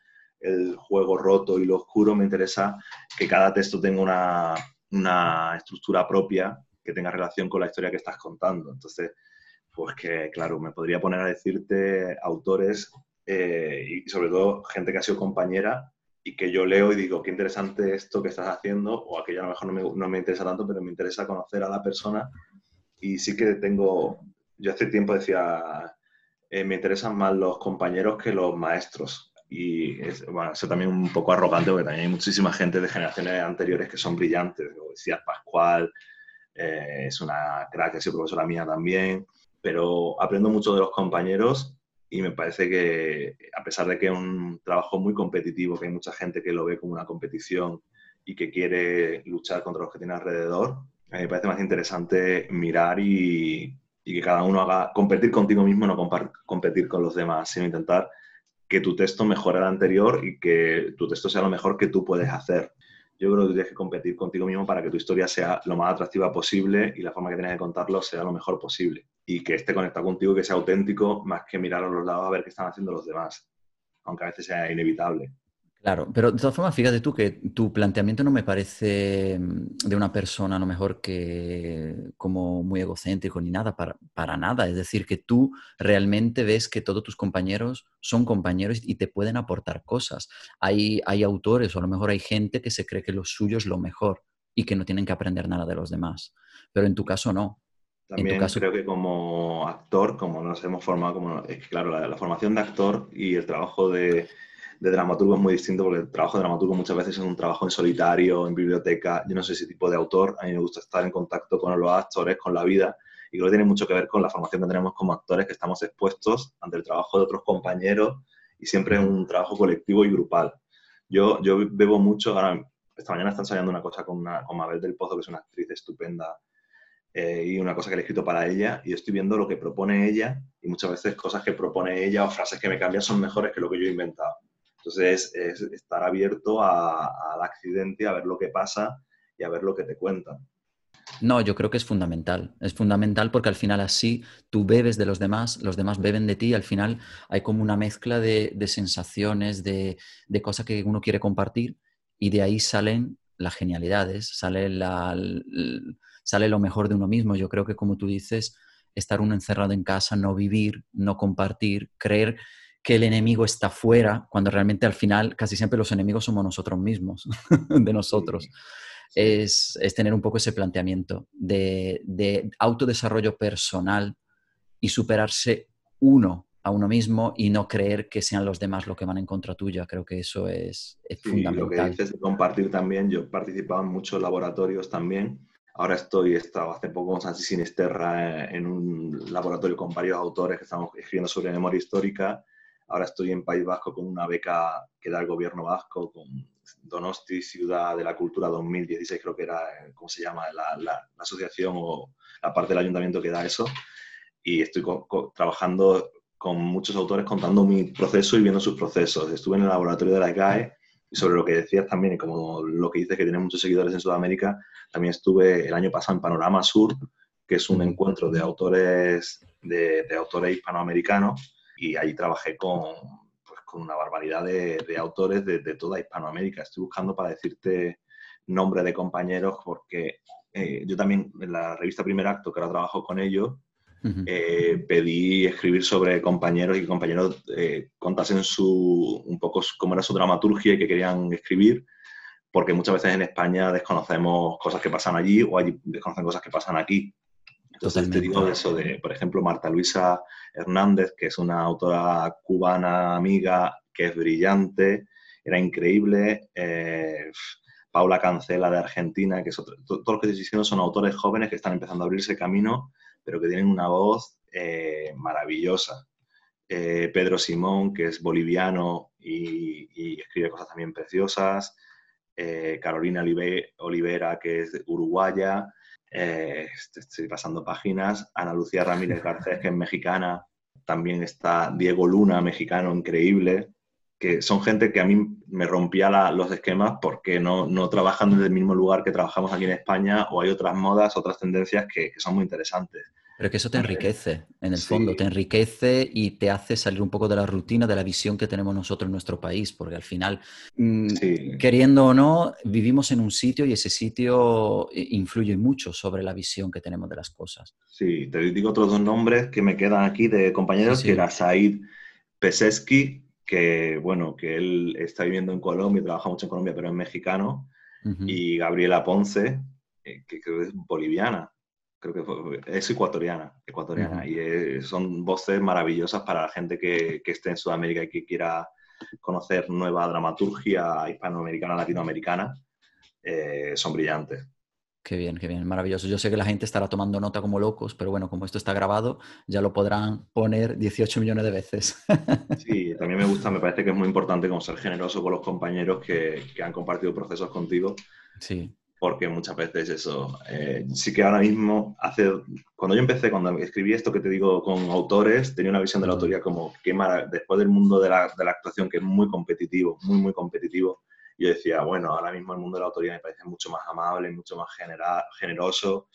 el juego roto y lo oscuro, me interesa que cada texto tenga una, una estructura propia que tenga relación con la historia que estás contando. Entonces, pues que, claro, me podría poner a decirte autores eh, y sobre todo gente que ha sido compañera y que yo leo y digo, qué interesante esto que estás haciendo, o aquello a lo mejor no me, no me interesa tanto, pero me interesa conocer a la persona. Y sí que tengo, yo hace tiempo decía, eh, me interesan más los compañeros que los maestros. Y es, bueno, eso también un poco arrogante, porque también hay muchísima gente de generaciones anteriores que son brillantes. Como decía Pascual, eh, es una crack, ha sido profesora mía también pero aprendo mucho de los compañeros y me parece que a pesar de que es un trabajo muy competitivo, que hay mucha gente que lo ve como una competición y que quiere luchar contra los que tiene alrededor, a mí me parece más interesante mirar y, y que cada uno haga competir contigo mismo, no competir con los demás, sino intentar que tu texto mejore al anterior y que tu texto sea lo mejor que tú puedes hacer yo creo que tienes que competir contigo mismo para que tu historia sea lo más atractiva posible y la forma que tienes de contarlo sea lo mejor posible. Y que esté conectado contigo, que sea auténtico, más que mirar a los lados a ver qué están haciendo los demás, aunque a veces sea inevitable. Claro, pero de todas formas, fíjate tú que tu planteamiento no me parece mm, de una persona a lo mejor que como muy egocéntrico ni nada, para, para, nada. Es decir, que tú realmente ves que todos tus compañeros son compañeros y te pueden aportar cosas. Hay, hay autores o a lo mejor hay gente que se cree que lo suyo es lo mejor y que no tienen que aprender nada de los demás. Pero en tu caso no. También caso... creo que como actor, como nos hemos formado, como, es que claro, la formación de actor y el trabajo de de dramaturgo es muy distinto porque el trabajo de dramaturgo muchas veces es un trabajo en solitario, en biblioteca. Yo no soy ese tipo de autor, a mí me gusta estar en contacto con los actores, con la vida, y creo que tiene mucho que ver con la formación que tenemos como actores, que estamos expuestos ante el trabajo de otros compañeros y siempre es un trabajo colectivo y grupal. Yo, yo bebo mucho, ahora esta mañana está ensayando una cosa con, una, con Mabel del Pozo, que es una actriz estupenda, eh, y una cosa que le he escrito para ella, y estoy viendo lo que propone ella, y muchas veces cosas que propone ella o frases que me cambian son mejores que lo que yo he inventado. Entonces, es, estar abierto al accidente, a ver lo que pasa y a ver lo que te cuentan. No, yo creo que es fundamental. Es fundamental porque al final así tú bebes de los demás, los demás beben de ti al final hay como una mezcla de, sensaciones, de, cosas que uno quiere compartir y de ahí salen las genialidades, sale, sale lo mejor de uno mismo. Yo creo que como tú dices, estar uno encerrado en casa, no vivir, no compartir, creer que el enemigo está fuera, cuando realmente al final casi siempre los enemigos somos nosotros mismos, [laughs] de nosotros. Es, tener un poco ese planteamiento de, autodesarrollo personal y superarse uno a uno mismo y no creer que sean los demás los que van en contra tuya. Creo que eso es, fundamental. Lo que dices de compartir también, yo he participado en muchos laboratorios también. Ahora estoy, he estado hace poco con Sansi Sinisterra en un laboratorio con varios autores que estamos escribiendo sobre memoria histórica Ahora estoy en País Vasco con una beca que da el gobierno vasco con Donosti Ciudad de la Cultura 2016, creo que era, ¿cómo se llama? La, la, asociación o la parte del ayuntamiento que da eso. Y estoy trabajando con muchos autores contando mi proceso y viendo sus procesos. Estuve en el laboratorio de la GAE y sobre lo que decías también, y como lo que dices que tiene muchos seguidores en Sudamérica, también estuve el año pasado en Panorama Sur, que es un encuentro de autores, de, de autores hispanoamericanos, y ahí trabajé con, una barbaridad de, autores de, toda Hispanoamérica. Estoy buscando para decirte nombre de compañeros porque eh, yo también en la revista Primer Acto, que ahora trabajo con ellos, eh, pedí escribir sobre compañeros y que compañeros eh, contasen su, un poco cómo era su dramaturgia y que querían escribir, porque muchas veces en España desconocemos cosas que pasan allí o allí desconocen cosas que pasan aquí. Entonces te digo eso de, por ejemplo, Marta Luisa Hernández, que es una autora cubana amiga que es brillante, era increíble. Eh, Paula Cancela de Argentina, que es otro, todo, lo que estoy diciendo son autores jóvenes que están empezando a abrirse camino, pero que tienen una voz eh, maravillosa. Eh, Pedro Simón, que es boliviano y, escribe cosas también preciosas. Carolina Olivera, que es uruguaya. Eh, estoy pasando páginas. Ana Lucía Ramírez Garcés, que es mexicana. También está Diego Luna, mexicano, increíble. Que son gente que a mí me rompía los esquemas porque no, no, trabajan desde el mismo lugar que trabajamos aquí en España o hay otras modas, otras tendencias que son muy interesantes. Pero que eso te enriquece, en el fondo, te enriquece y te hace salir un poco de la rutina, de la visión que tenemos nosotros en nuestro país, porque al final, mm, queriendo o no, vivimos en un sitio y ese sitio eh, influye mucho sobre la visión que tenemos de las cosas. Sí, te digo otros dos nombres que me quedan aquí de compañeros, que era Said Peseski, que bueno, que él está viviendo en Colombia trabaja mucho en Colombia, pero es mexicano, y Gabriela Ponce, eh, que creo que es boliviana creo que es ecuatoriana, ecuatoriana y son voces maravillosas para la gente que, que, esté en Sudamérica y que quiera conocer nueva dramaturgia hispanoamericana, latinoamericana, eh, son brillantes. Qué bien, qué bien, maravilloso. Yo sé que la gente estará tomando nota como locos, pero bueno, como esto está grabado, ya lo podrán poner 18 millones de veces. [laughs] Sí, también me gusta, me parece que es muy importante como ser generoso con los compañeros que, que han compartido procesos contigo. Sí porque muchas veces eso, eh, sí que ahora mismo, hace, cuando yo empecé, cuando escribí esto que te digo con autores, tenía una visión de la autoría como que después del mundo de la, de la, actuación que es muy competitivo, muy, muy competitivo, yo decía, bueno, ahora mismo el mundo de la autoría me parece mucho más amable, mucho más generoso.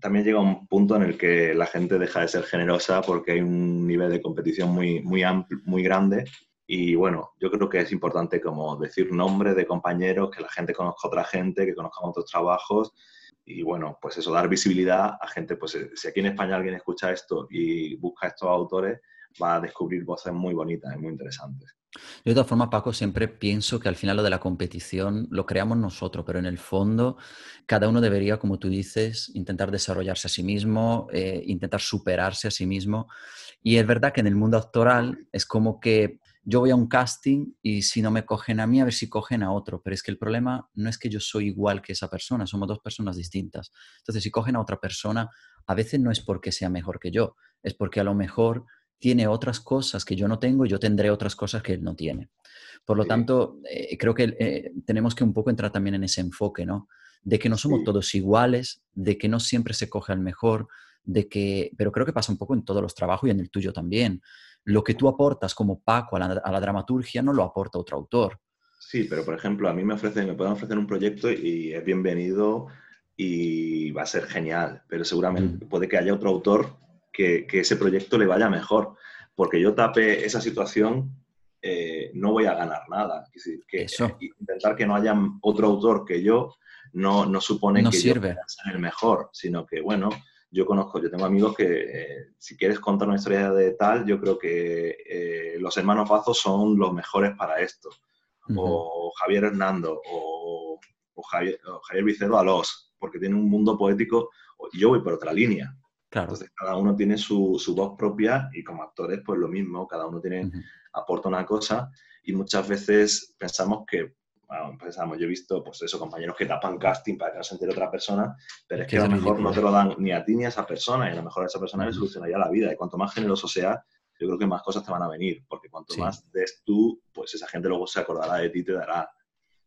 También llega un punto en el que la gente deja de ser generosa porque hay un nivel de competición muy, muy amplio, muy grande y bueno, yo creo que es importante como decir nombres de compañeros, que la gente conozca otra gente, que conozcan otros trabajos. Y bueno, pues eso, dar visibilidad a gente, pues eh, si aquí en España alguien escucha esto y busca estos autores, va a descubrir voces muy bonitas y muy interesantes. de todas formas, Paco, siempre pienso que al final lo de la competición lo creamos nosotros, pero en el fondo cada uno debería, como tú dices, intentar desarrollarse a sí mismo, eh, intentar superarse a sí mismo. Y es verdad que en el mundo actoral es como que yo voy a un casting y si no me cogen a mí, a ver si cogen a otro. Pero es que el problema no es que yo soy igual que esa persona, somos dos personas distintas. Entonces, si cogen a otra persona, a veces no es porque sea mejor que yo, es porque a lo mejor tiene otras cosas que yo no tengo y yo tendré otras cosas que él no tiene. Por lo tanto, eh, creo que eh, tenemos que un poco entrar también en ese enfoque, ¿no? De que no somos todos iguales, de que no siempre se coge al mejor, de que, pero creo que pasa un poco en todos los trabajos y en el tuyo también lo que tú aportas como Paco a la, dramaturgia no lo aporta otro autor. Sí, pero por ejemplo, a mí me ofrecen, me pueden ofrecer un proyecto y es bienvenido y va a ser genial, pero seguramente mm. puede que haya otro autor que, ese proyecto le vaya mejor, porque yo tape esa situación, eh, no voy a ganar nada. que Eso. intentar que no haya otro autor que yo no, no supone que sirve. yo sea el mejor, sino que, bueno, yo conozco, yo tengo amigos que eh, si quieres contar una historia de tal, yo creo que eh, los hermanos Bazos son los mejores para esto. O Javier Hernando, o, Javier, Javier, Vicedo Alós, porque tiene un mundo poético, y yo voy por otra línea. Claro. Entonces, cada uno tiene su, su, voz propia y como actores, pues lo mismo, cada uno tiene, aporta una cosa y muchas veces pensamos que bueno, pensamos, yo he visto, pues eso, compañeros que tapan casting para que no se entere otra persona, pero es que a lo mejor no te lo dan ni a ti ni a esa persona, y a lo mejor a esa persona le solucionaría la vida. Y cuanto más generoso sea, yo creo que más cosas te van a venir, porque cuanto más des tú, pues esa gente luego se acordará de ti y te dará.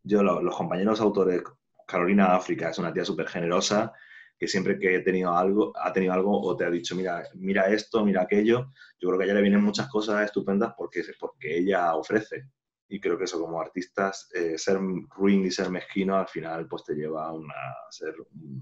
yo, los compañeros autores, Carolina África es una tía súper generosa, que siempre que he tenido algo, ha tenido algo o te ha dicho, mira, mira esto, mira aquello, yo creo que a ella le vienen muchas cosas estupendas porque, porque ella ofrece. Y creo que eso como artistas, eh, ser ruin y ser mezquino al final pues te lleva a, una, ser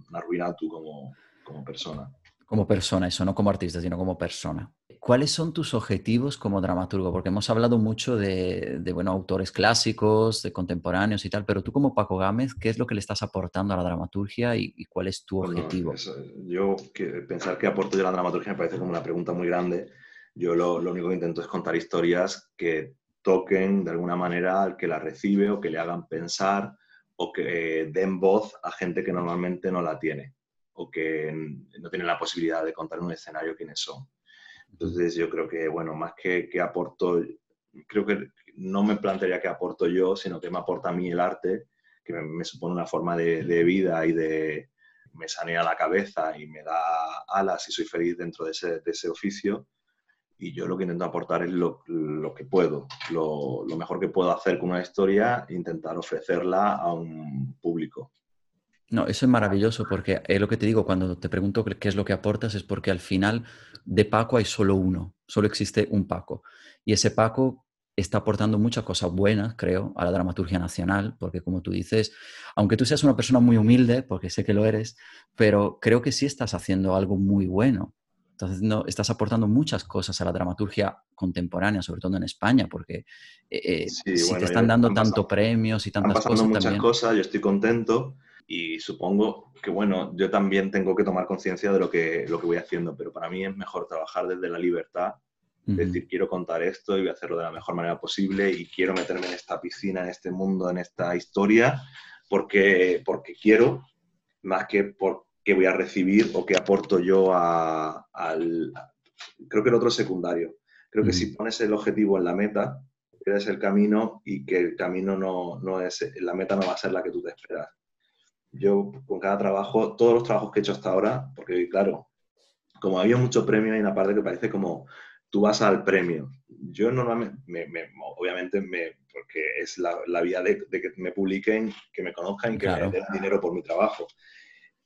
una ruina tú como, como persona. Como persona, eso, no como artista, sino como persona. ¿Cuáles son tus objetivos como dramaturgo? Porque hemos hablado mucho de, bueno, autores clásicos, de contemporáneos y tal, pero tú como Paco Gámez, ¿qué es lo que le estás aportando a la dramaturgia y, cuál es tu objetivo? yo que, pensar que aporto yo a la dramaturgia me parece como una pregunta muy grande. Yo lo, lo único que intento es contar historias que toquen de alguna manera al que la recibe o que le hagan pensar o que den voz a gente que normalmente no la tiene o que no tienen la posibilidad de contar en un escenario quiénes son. Entonces yo creo que, bueno, más que, que aporto, creo que no me plantearía que aporto yo, sino que me aporta a mí el arte, que me, supone una forma de, vida y de, me sanea la cabeza y me da alas y soy feliz dentro de ese, de ese oficio. Y yo lo que intento aportar es lo, lo que puedo, lo, lo, mejor que puedo hacer con una historia, intentar ofrecerla a un público. No, eso es maravilloso porque es lo que te digo cuando te pregunto qué es lo que aportas, es porque al final de Paco hay solo uno, solo existe un Paco. Y ese Paco está aportando muchas cosas buenas, creo, a la dramaturgia nacional, porque como tú dices, aunque tú seas una persona muy humilde, porque sé que lo eres, pero creo que sí estás haciendo algo muy bueno. Entonces, no, estás aportando muchas cosas a la dramaturgia contemporánea, sobre todo en España, porque eh, eh, si te están dando tanto premios y tantas cosas. muchas cosas, yo estoy contento y supongo que, bueno, yo también tengo que tomar conciencia de lo que, lo que voy haciendo, pero para mí es mejor trabajar desde la libertad, es decir, quiero contar esto y voy a hacerlo de la mejor manera posible y quiero meterme en esta piscina, en este mundo, en esta historia, porque, porque quiero, más que porque voy a recibir o que aporto yo al... creo que el otro es secundario. Creo que si pones el objetivo en la meta, eres el camino y que el camino no, no es, la meta no va a ser la que tú te esperas yo con cada trabajo, todos los trabajos que he hecho hasta ahora, porque claro, como había mucho premio, hay una parte que parece como tú vas al premio. Yo normalmente, obviamente, me, porque es la, la vía de, que me publiquen, que me conozcan y que me den dinero por mi trabajo.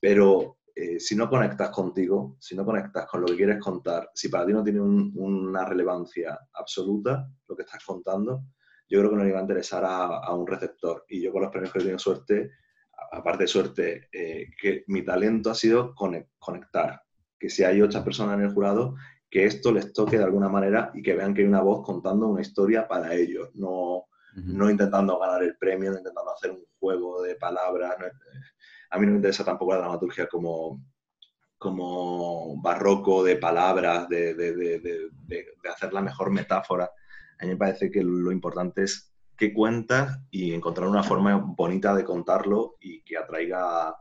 Pero eh, si no conectas contigo, si no conectas con lo que quieres contar, si para ti no tiene una relevancia absoluta lo que estás contando, yo creo que no le va a interesar a, a, un receptor. Y yo con los premios que he tenido suerte, aparte de suerte, eh, que mi talento ha sido conectar. Que si hay otras personas en el jurado, que esto les toque de alguna manera y que vean que hay una voz contando una historia para ellos, no, no intentando ganar el premio, no intentando hacer un juego de palabras. A mí no me interesa tampoco la dramaturgia como, como barroco de palabras, de, de, de, de hacer la mejor metáfora. A mí me parece que lo importante es qué cuentas y encontrar una forma bonita de contarlo y que atraiga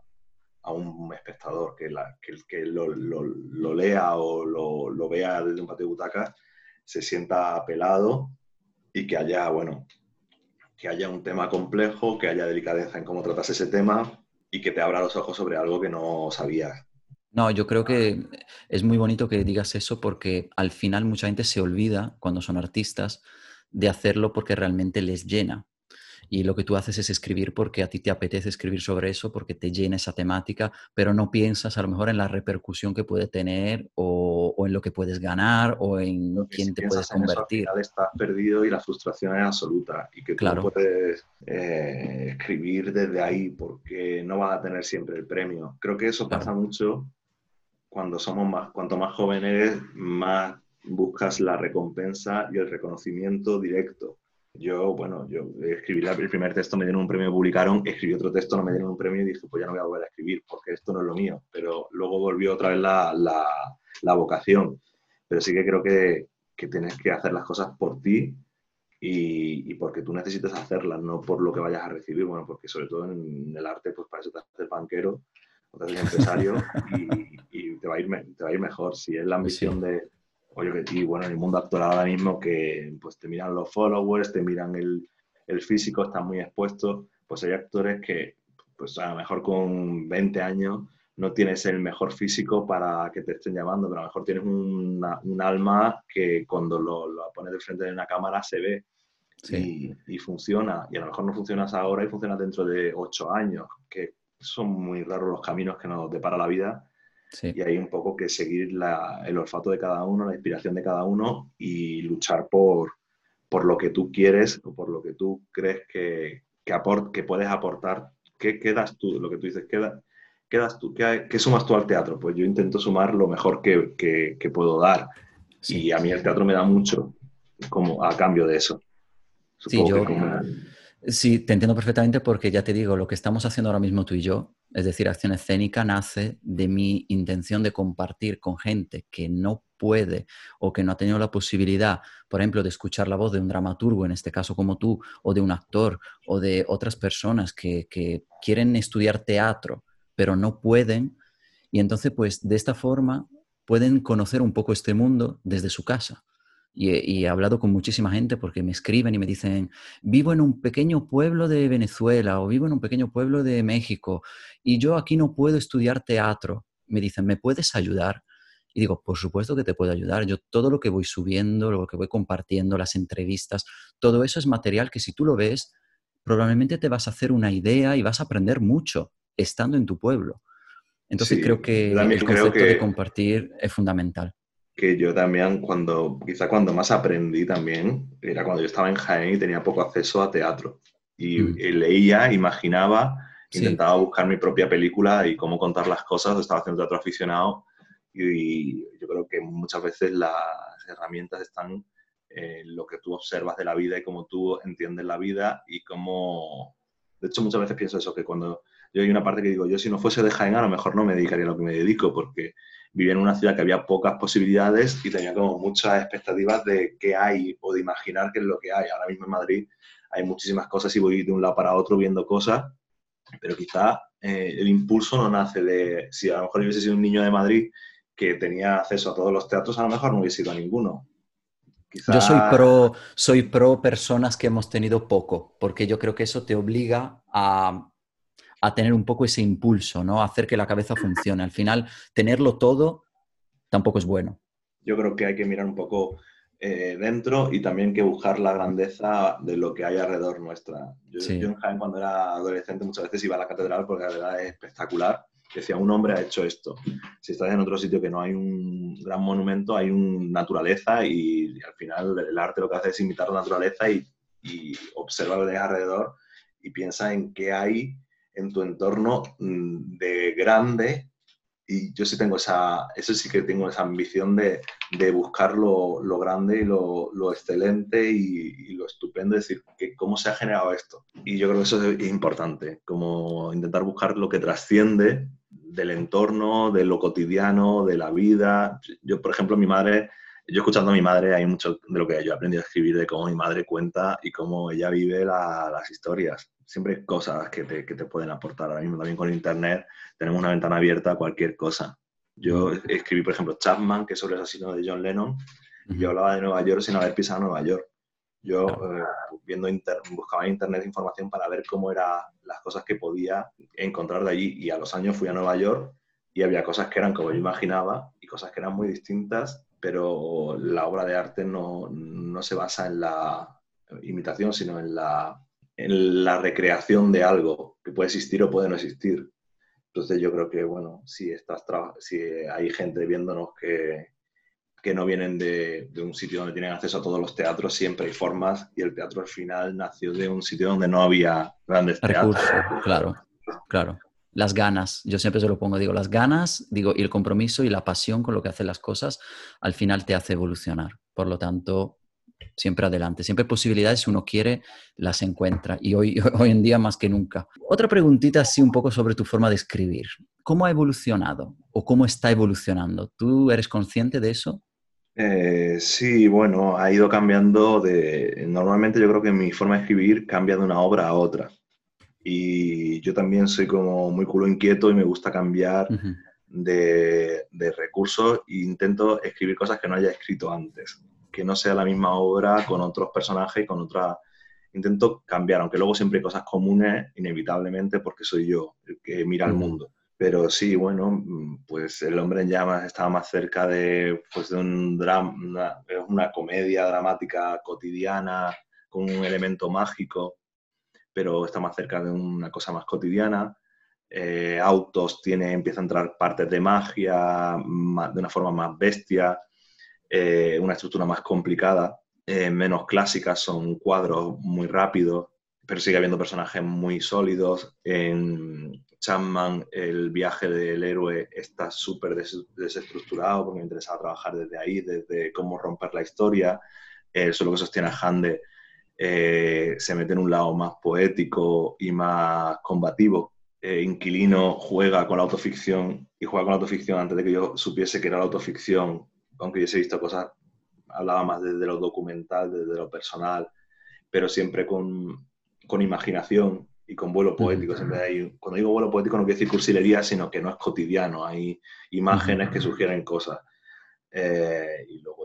a un espectador, que, la, que que lo, lo, lea o lo, lo, vea desde un patio de butacas se sienta apelado y que haya, bueno, que haya un tema complejo, que haya delicadeza en cómo tratas ese tema y que te abra los ojos sobre algo que no sabías. No, yo creo que es muy bonito que digas eso porque al final mucha gente se olvida cuando son artistas de hacerlo porque realmente les llena. Y lo que tú haces es escribir porque a ti te apetece escribir sobre eso, porque te llena esa temática, pero no piensas a lo mejor en la repercusión que puede tener o, en lo que puedes ganar o en quién te puedes convertir. Eso, estás perdido y la frustración es absoluta y que claro. tú puedes eh, escribir desde ahí porque no vas a tener siempre el premio. Creo que eso pasa mucho cuando somos más, cuanto más jóvenes, más buscas la recompensa y el reconocimiento directo. Yo, bueno, yo escribí el primer texto, me dieron un premio, publicaron, escribí otro texto, no me dieron un premio y dije, pues ya no voy a volver a escribir porque esto no es lo mío. Pero luego volvió otra vez la, la, la vocación. Pero sí que creo que, que, tienes que hacer las cosas por ti y, y, porque tú necesitas hacerlas, no por lo que vayas a recibir. Bueno, porque sobre todo en el arte, pues para eso te haces banquero o te haces empresario [laughs] y, y, te, va a ir, te va a ir mejor. Si es la ambición de y bueno, en el mundo actual ahora mismo que pues te miran los followers, te miran el, el físico, están muy expuestos, pues hay actores que pues a lo mejor con 20 años no tienes el mejor físico para que te estén llamando, pero a lo mejor tienes un alma que cuando lo, lo, pones de frente de una cámara se ve. y, y, funciona. Y a lo mejor no funcionas ahora y funciona dentro de ocho años, que son muy raros los caminos que nos depara la vida. Y hay un poco que seguir el olfato de cada uno, la inspiración de cada uno y luchar por, por lo que tú quieres o por lo que tú crees que, que, que puedes aportar. ¿Qué, quedas tú? Lo que tú dices, ¿qué, das tú? ¿Qué, ¿Qué, sumas tú al teatro? Pues yo intento sumar lo mejor que, que puedo dar. Y a mí el teatro me da mucho como a cambio de eso. sí, yo, sí, te entiendo perfectamente porque ya te digo, lo que estamos haciendo ahora mismo tú y yo, es decir, acción escénica, nace de mi intención de compartir con gente que no puede o que no ha tenido la posibilidad, por ejemplo, de escuchar la voz de un dramaturgo, en este caso como tú, o de un actor, o de otras personas que, quieren estudiar teatro, pero no pueden. Y entonces, pues, de esta forma pueden conocer un poco este mundo desde su casa. Y he, hablado con muchísima gente porque me escriben y me dicen, vivo en un pequeño pueblo de Venezuela o vivo en un pequeño pueblo de México y yo aquí no puedo estudiar teatro. Me dicen, ¿me puedes ayudar? Y digo, por supuesto que te puedo ayudar. Yo todo lo que voy subiendo, lo que voy compartiendo, las entrevistas, todo eso es material que si tú lo ves, probablemente te vas a hacer una idea y vas a aprender mucho estando en tu pueblo. Entonces creo que el concepto de compartir es fundamental que yo también, cuando, quizá cuando más aprendí también, era cuando yo estaba en Jaén y tenía poco acceso a teatro. Y, mm. leía, imaginaba, intentaba buscar mi propia película y cómo contar las cosas, estaba haciendo teatro aficionado y, yo creo que muchas veces las herramientas están en lo que tú observas de la vida y cómo tú entiendes la vida y cómo... De hecho, muchas veces pienso eso, que cuando yo hay una parte que digo, yo si no fuese de Jaén a lo mejor no me dedicaría a lo que me dedico, porque vivía en una ciudad que había pocas posibilidades y tenía como muchas expectativas de qué hay o de imaginar qué es lo que hay. Ahora mismo en Madrid hay muchísimas cosas y voy de un lado para otro viendo cosas, pero quizá eh, el impulso no nace de, si a lo mejor hubiese sido un niño de Madrid que tenía acceso a todos los teatros, a lo mejor no hubiese ido a ninguno. Yo soy pro, soy pro personas que hemos tenido poco, porque yo creo que eso te obliga a a tener un poco ese impulso, ¿no? A hacer que la cabeza funcione. Al final, tenerlo todo tampoco es bueno. Yo creo que hay que mirar un poco eh, dentro y también que buscar la grandeza de lo que hay alrededor nuestra. Yo, en Jaén cuando era adolescente muchas veces iba a la catedral porque la verdad es espectacular. Decía, un hombre ha hecho esto. Si estás en otro sitio que no hay un gran monumento, hay una naturaleza y, al final el arte lo que hace es imitar la naturaleza y, y observa lo de alrededor y piensa en qué hay en tu entorno mm, de grande y yo sí tengo esa, eso sí que tengo esa ambición de, de buscar lo, lo, grande y lo, lo excelente y, lo estupendo, es decir, que cómo se ha generado esto. Y yo creo que eso es importante, como intentar buscar lo que trasciende del entorno, de lo cotidiano, de la vida. Yo, por ejemplo, mi madre, yo escuchando a mi madre, hay mucho de lo que yo he aprendido a escribir, de cómo mi madre cuenta y cómo ella vive las historias siempre hay cosas que te, que te, pueden aportar. Ahora mismo también con Internet tenemos una ventana abierta a cualquier cosa. Yo escribí, por ejemplo, Chapman, que es sobre el asesino de John Lennon, y yo hablaba de Nueva York sin haber pisado Nueva York. Yo eh, viendo buscaba en Internet información para ver cómo eran las cosas que podía encontrar de allí. Y a los años fui a Nueva York y había cosas que eran como yo imaginaba y cosas que eran muy distintas, pero la obra de arte no, no se basa en la imitación, sino en la en la recreación de algo que puede existir o puede no existir. Entonces yo creo que, bueno, si, estás si hay gente viéndonos que, que no vienen de, de, un sitio donde tienen acceso a todos los teatros, siempre hay formas y el teatro al final nació de un sitio donde no había grandes teatros. Claro, claro. Las ganas, yo siempre se lo pongo, digo, las ganas, digo, y el compromiso y la pasión con lo que hacen las cosas, al final te hace evolucionar. Por lo tanto, siempre adelante. Siempre posibilidades, si uno quiere, las encuentra. Y hoy, [laughs] hoy en día más que nunca. Otra preguntita así un poco sobre tu forma de escribir. ¿Cómo ha evolucionado o cómo está evolucionando? ¿Tú eres consciente de eso? Eh, sí, bueno, ha ido cambiando de... Normalmente yo creo que mi forma de escribir cambia de una obra a otra. Y yo también soy como muy culo inquieto y me gusta cambiar de, de recursos e intento escribir cosas que no haya escrito antes que no sea la misma obra con otros personajes, con otra... Intento cambiar, aunque luego siempre hay cosas comunes, inevitablemente, porque soy yo el que mira al mundo. Pero sí, bueno, pues El hombre en llamas estaba más cerca de, pues de un drama, una, una comedia dramática cotidiana, con un elemento mágico, pero está más cerca de una cosa más cotidiana. Eh, autos tiene, empieza a entrar partes de magia de una forma más bestia, eh, una estructura más complicada, eh, menos clásicas, son cuadros muy rápidos, pero sigue habiendo personajes muy sólidos. En Chapman, el viaje del héroe está súper desestructurado porque me interesaba trabajar desde ahí, desde cómo romper la historia. Eh, solo que sostiene a Hande eh, se mete en un lado más poético y más combativo. Eh, Inquilino juega con la autoficción y juega con la autoficción antes de que yo supiese que era la autoficción, aunque yo he visto cosas, hablaba más desde lo documental, desde lo personal, pero siempre con, con imaginación y con vuelo poético. Siempre hay, cuando digo vuelo poético no quiero decir cursilería, sino que no es cotidiano, hay imágenes que sugieren cosas. Eh, y luego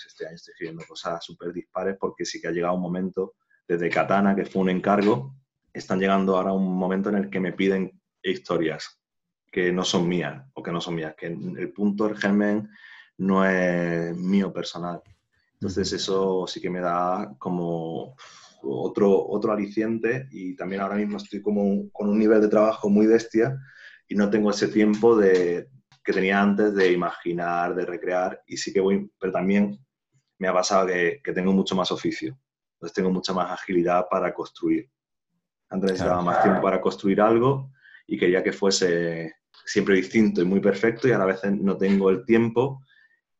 pues este año estoy escribiendo cosas súper dispares porque sí que ha llegado un momento, desde Katana, que fue un encargo, están llegando ahora un momento en el que me piden historias que no son mías o que no son mías, que el punto del germen no es mío personal. Entonces eso sí que me da como otro, otro aliciente y también ahora mismo estoy como con un nivel de trabajo muy bestia y no tengo ese tiempo de, que tenía antes de imaginar, de recrear y sí que voy, pero también me ha pasado que, que tengo mucho más oficio, entonces tengo mucha más agilidad para construir. Antes necesitaba más tiempo para construir algo y quería que fuese siempre distinto y muy perfecto y ahora a veces no tengo el tiempo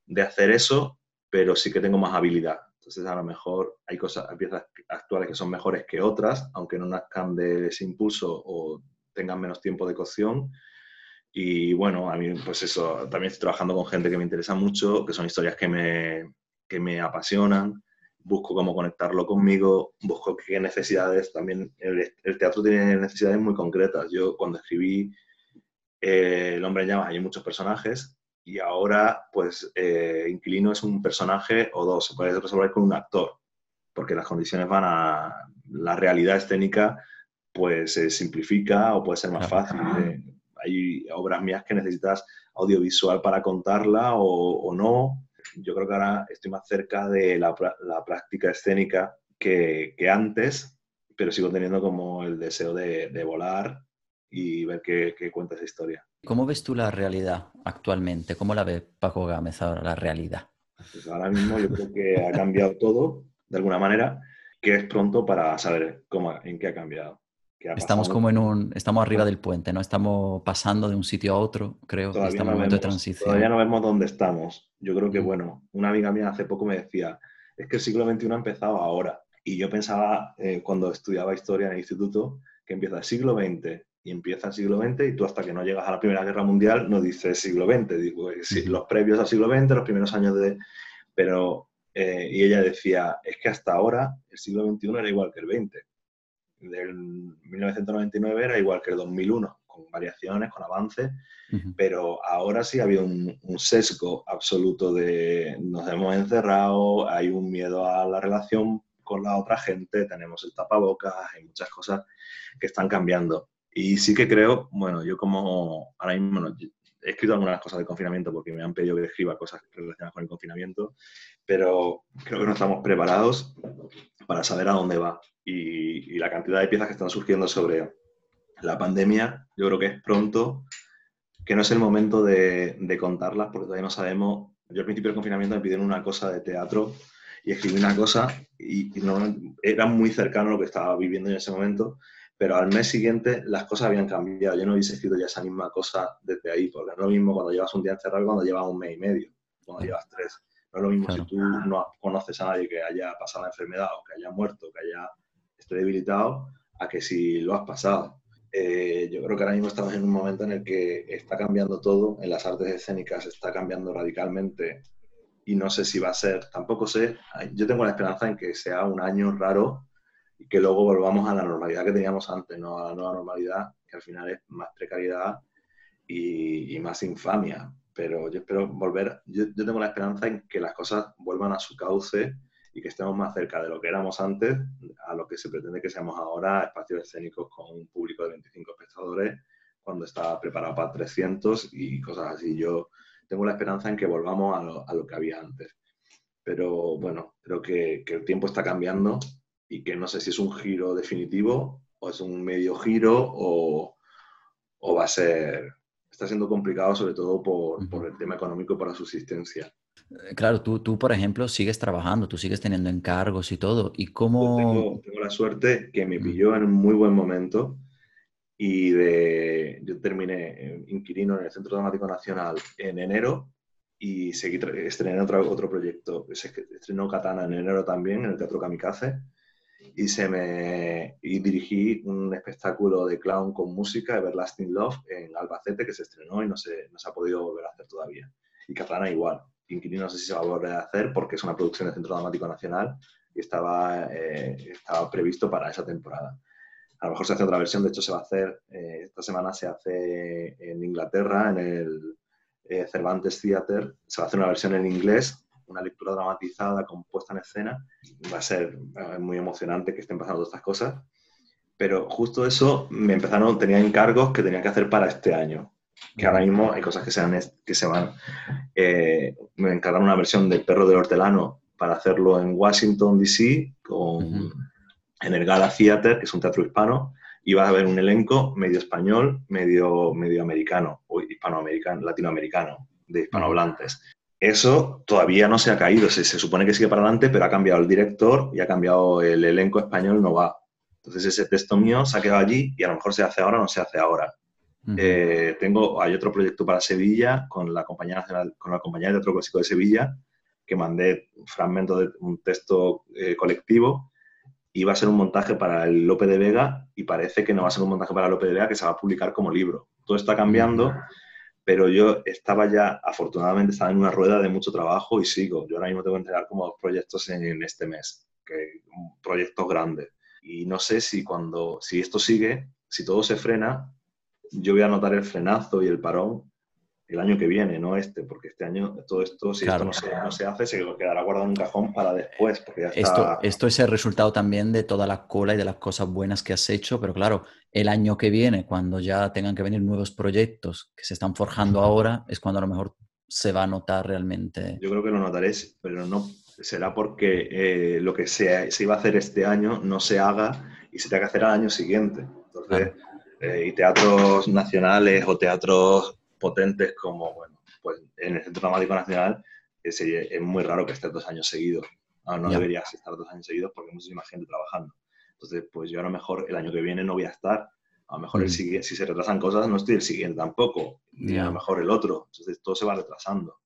de hacer eso, pero sí que tengo más habilidad. Entonces, a lo mejor hay cosas, hay piezas actuales que son mejores que otras, aunque no nazcan de ese impulso o tengan menos tiempo de cocción. Y bueno, a mí, pues eso, también estoy trabajando con gente que me interesa mucho, que son historias que me, que me apasionan. Busco cómo conectarlo conmigo, busco qué necesidades. También el, el teatro tiene necesidades muy concretas. Yo, cuando escribí eh, El hombre en llamas, hay muchos personajes y ahora, pues, eh, Inquilino es un personaje o dos, se puede resolver con un actor, porque las condiciones van a... La realidad escénica, pues, se simplifica o puede ser más fácil. Eh, hay obras mías que necesitas audiovisual para contarla o, no. Yo creo que ahora estoy más cerca de la, práctica escénica que, antes, pero sigo teniendo como el deseo de, de volar y ver qué, qué, cuenta esa historia. ¿Cómo ves tú la realidad actualmente? ¿Cómo la ve Paco Gámez ahora, la realidad? Pues ahora mismo yo creo que ha cambiado todo, de alguna manera, que es pronto para saber cómo, en qué ha cambiado. Estamos como en un, estamos arriba del puente, ¿no? Estamos pasando de un sitio a otro, creo, todavía estamos en un momento de transición. Todavía no vemos dónde estamos. Yo creo que, bueno, una amiga mía hace poco me decía, es que el siglo XXI ha empezado ahora. Y yo pensaba, eh, cuando estudiaba historia en el instituto, que empieza el siglo XX y empieza el siglo XX y tú hasta que no llegas a la Primera Guerra Mundial no dices siglo XX, digo, eh, sí, los previos al siglo XX, los primeros años de... Pero, eh, y ella decía, es que hasta ahora el siglo XXI era igual que el XX. Del 1999 era igual que el 2001, con variaciones, con avances, pero ahora sí había un, un sesgo absoluto de nos hemos encerrado, hay un miedo a la relación con la otra gente, tenemos el tapabocas, hay muchas cosas que están cambiando. Y sí que creo, bueno, yo como ahora mismo he escrito algunas cosas del confinamiento porque me han pedido que escriba cosas relacionadas con el confinamiento, pero creo que no estamos preparados para saber a dónde va. Y, y la cantidad de piezas que están surgiendo sobre la pandemia, yo creo que es pronto, que no es el momento de, de contarlas porque todavía no sabemos. Yo al principio del confinamiento me pidieron una cosa de teatro y escribí una cosa y, y no, era muy cercano a lo que estaba viviendo en ese momento, pero al mes siguiente las cosas habían cambiado. Yo no hubiese escrito ya esa misma cosa desde ahí, porque no es lo mismo cuando llevas un día encerrado que cuando llevas un mes y medio, cuando llevas tres. No es lo mismo Claro. si tú no conoces a nadie que haya pasado la enfermedad o que haya muerto, que haya esté debilitado, a que si lo has pasado. Eh, yo creo que ahora mismo estamos en un momento en el que está cambiando todo, en las artes escénicas está cambiando radicalmente y no sé si va a ser, tampoco sé, yo tengo la esperanza en que sea un año raro y que luego volvamos a la normalidad que teníamos antes, no a la nueva normalidad, que al final es más precariedad y, y más infamia. Pero yo espero volver, yo, yo tengo la esperanza en que las cosas vuelvan a su cauce y que estemos más cerca de lo que éramos antes a lo que se pretende que seamos ahora, espacios escénicos con un público de 25 espectadores, cuando está preparado para 300 y cosas así. Yo tengo la esperanza en que volvamos a lo, a lo que había antes. Pero bueno, creo que, que, el tiempo está cambiando y que no sé si es un giro definitivo o es un medio giro o, o va a ser, está siendo complicado sobre todo por, por el tema económico para subsistencia. Eh, claro, tú, tú, por ejemplo, sigues trabajando, tú sigues teniendo encargos y todo. ¿Y cómo...? Tengo, tengo, la suerte que me pilló en un muy buen momento y de, yo terminé eh, inquilino en el Centro Dramático Nacional en enero y seguí estrené otro, otro proyecto. Se estrenó Katana en enero también en el Teatro Kamikaze y, se me, y dirigí un espectáculo de clown con música, Everlasting Love, en Albacete, que se estrenó y no se, no se ha podido volver a hacer todavía. Y Katana igual. Inquilino no sé si se va a volver a hacer porque es una producción del Centro Dramático Nacional y estaba, eh, estaba previsto para esa temporada. A lo mejor se hace otra versión, de hecho se va a hacer, eh, esta semana se hace en Inglaterra, en el eh, Cervantes Theatre, se va a hacer una versión en inglés, una lectura dramatizada compuesta en escena. Va a ser eh, muy emocionante que estén pasando todas estas cosas. Pero justo eso me empezaron, tenía encargos que tenía que hacer para este año. Que ahora mismo hay cosas que se, que se van. Eh, me encargaron una versión del Perro del Hortelano para hacerlo en Washington, D.C., con, en el Gala Theater, que es un teatro hispano, y va a haber un elenco medio español, medio, medio americano, o hispanoamericano, latinoamericano, de hispanohablantes. Eso todavía no se ha caído, se, se, supone que sigue para adelante, pero ha cambiado el director y ha cambiado el elenco español, no va. Entonces ese texto mío se ha quedado allí y a lo mejor se hace ahora o no se hace ahora. Uh -huh. eh, tengo, hay otro proyecto para Sevilla con la Compañía Nacional, con la Compañía de Teatro Clásico de Sevilla, que mandé un fragmento de un texto eh, colectivo iba a ser un montaje para el Lope de Vega y parece que no va a ser un montaje para Lope de Vega que se va a publicar como libro. Todo está cambiando, pero yo estaba ya, afortunadamente, estaba en una rueda de mucho trabajo y sigo. Yo ahora mismo tengo que entregar como dos proyectos en, este mes, que, proyectos grandes. Y no sé si cuando, si esto sigue, si todo se frena, yo voy a notar el frenazo y el parón el año que viene, no este, porque este año todo esto, si claro. esto no se, no se, hace, se quedará guardado en un cajón para después. Porque ya está... esto, esto es el resultado también de toda la cola y de las cosas buenas que has hecho, pero claro, el año que viene, cuando ya tengan que venir nuevos proyectos que se están forjando ahora, es cuando a lo mejor se va a notar realmente. Yo creo que lo notaréis, pero no será porque eh, lo que se, se, iba a hacer este año no se haga y se tenga que hacer al año siguiente. Entonces, claro. eh, y teatros nacionales o teatros potentes como, bueno, pues en el Centro Dramático Nacional es, es muy raro que estés dos años seguidos. No, no deberías estar dos años seguidos porque hay muchísima gente trabajando. Entonces, pues yo a lo mejor el año que viene no voy a estar. A lo mejor mm. el siguiente, si se retrasan cosas, no estoy el siguiente tampoco. Ni yeah. a lo mejor el otro. Entonces, todo se va retrasando.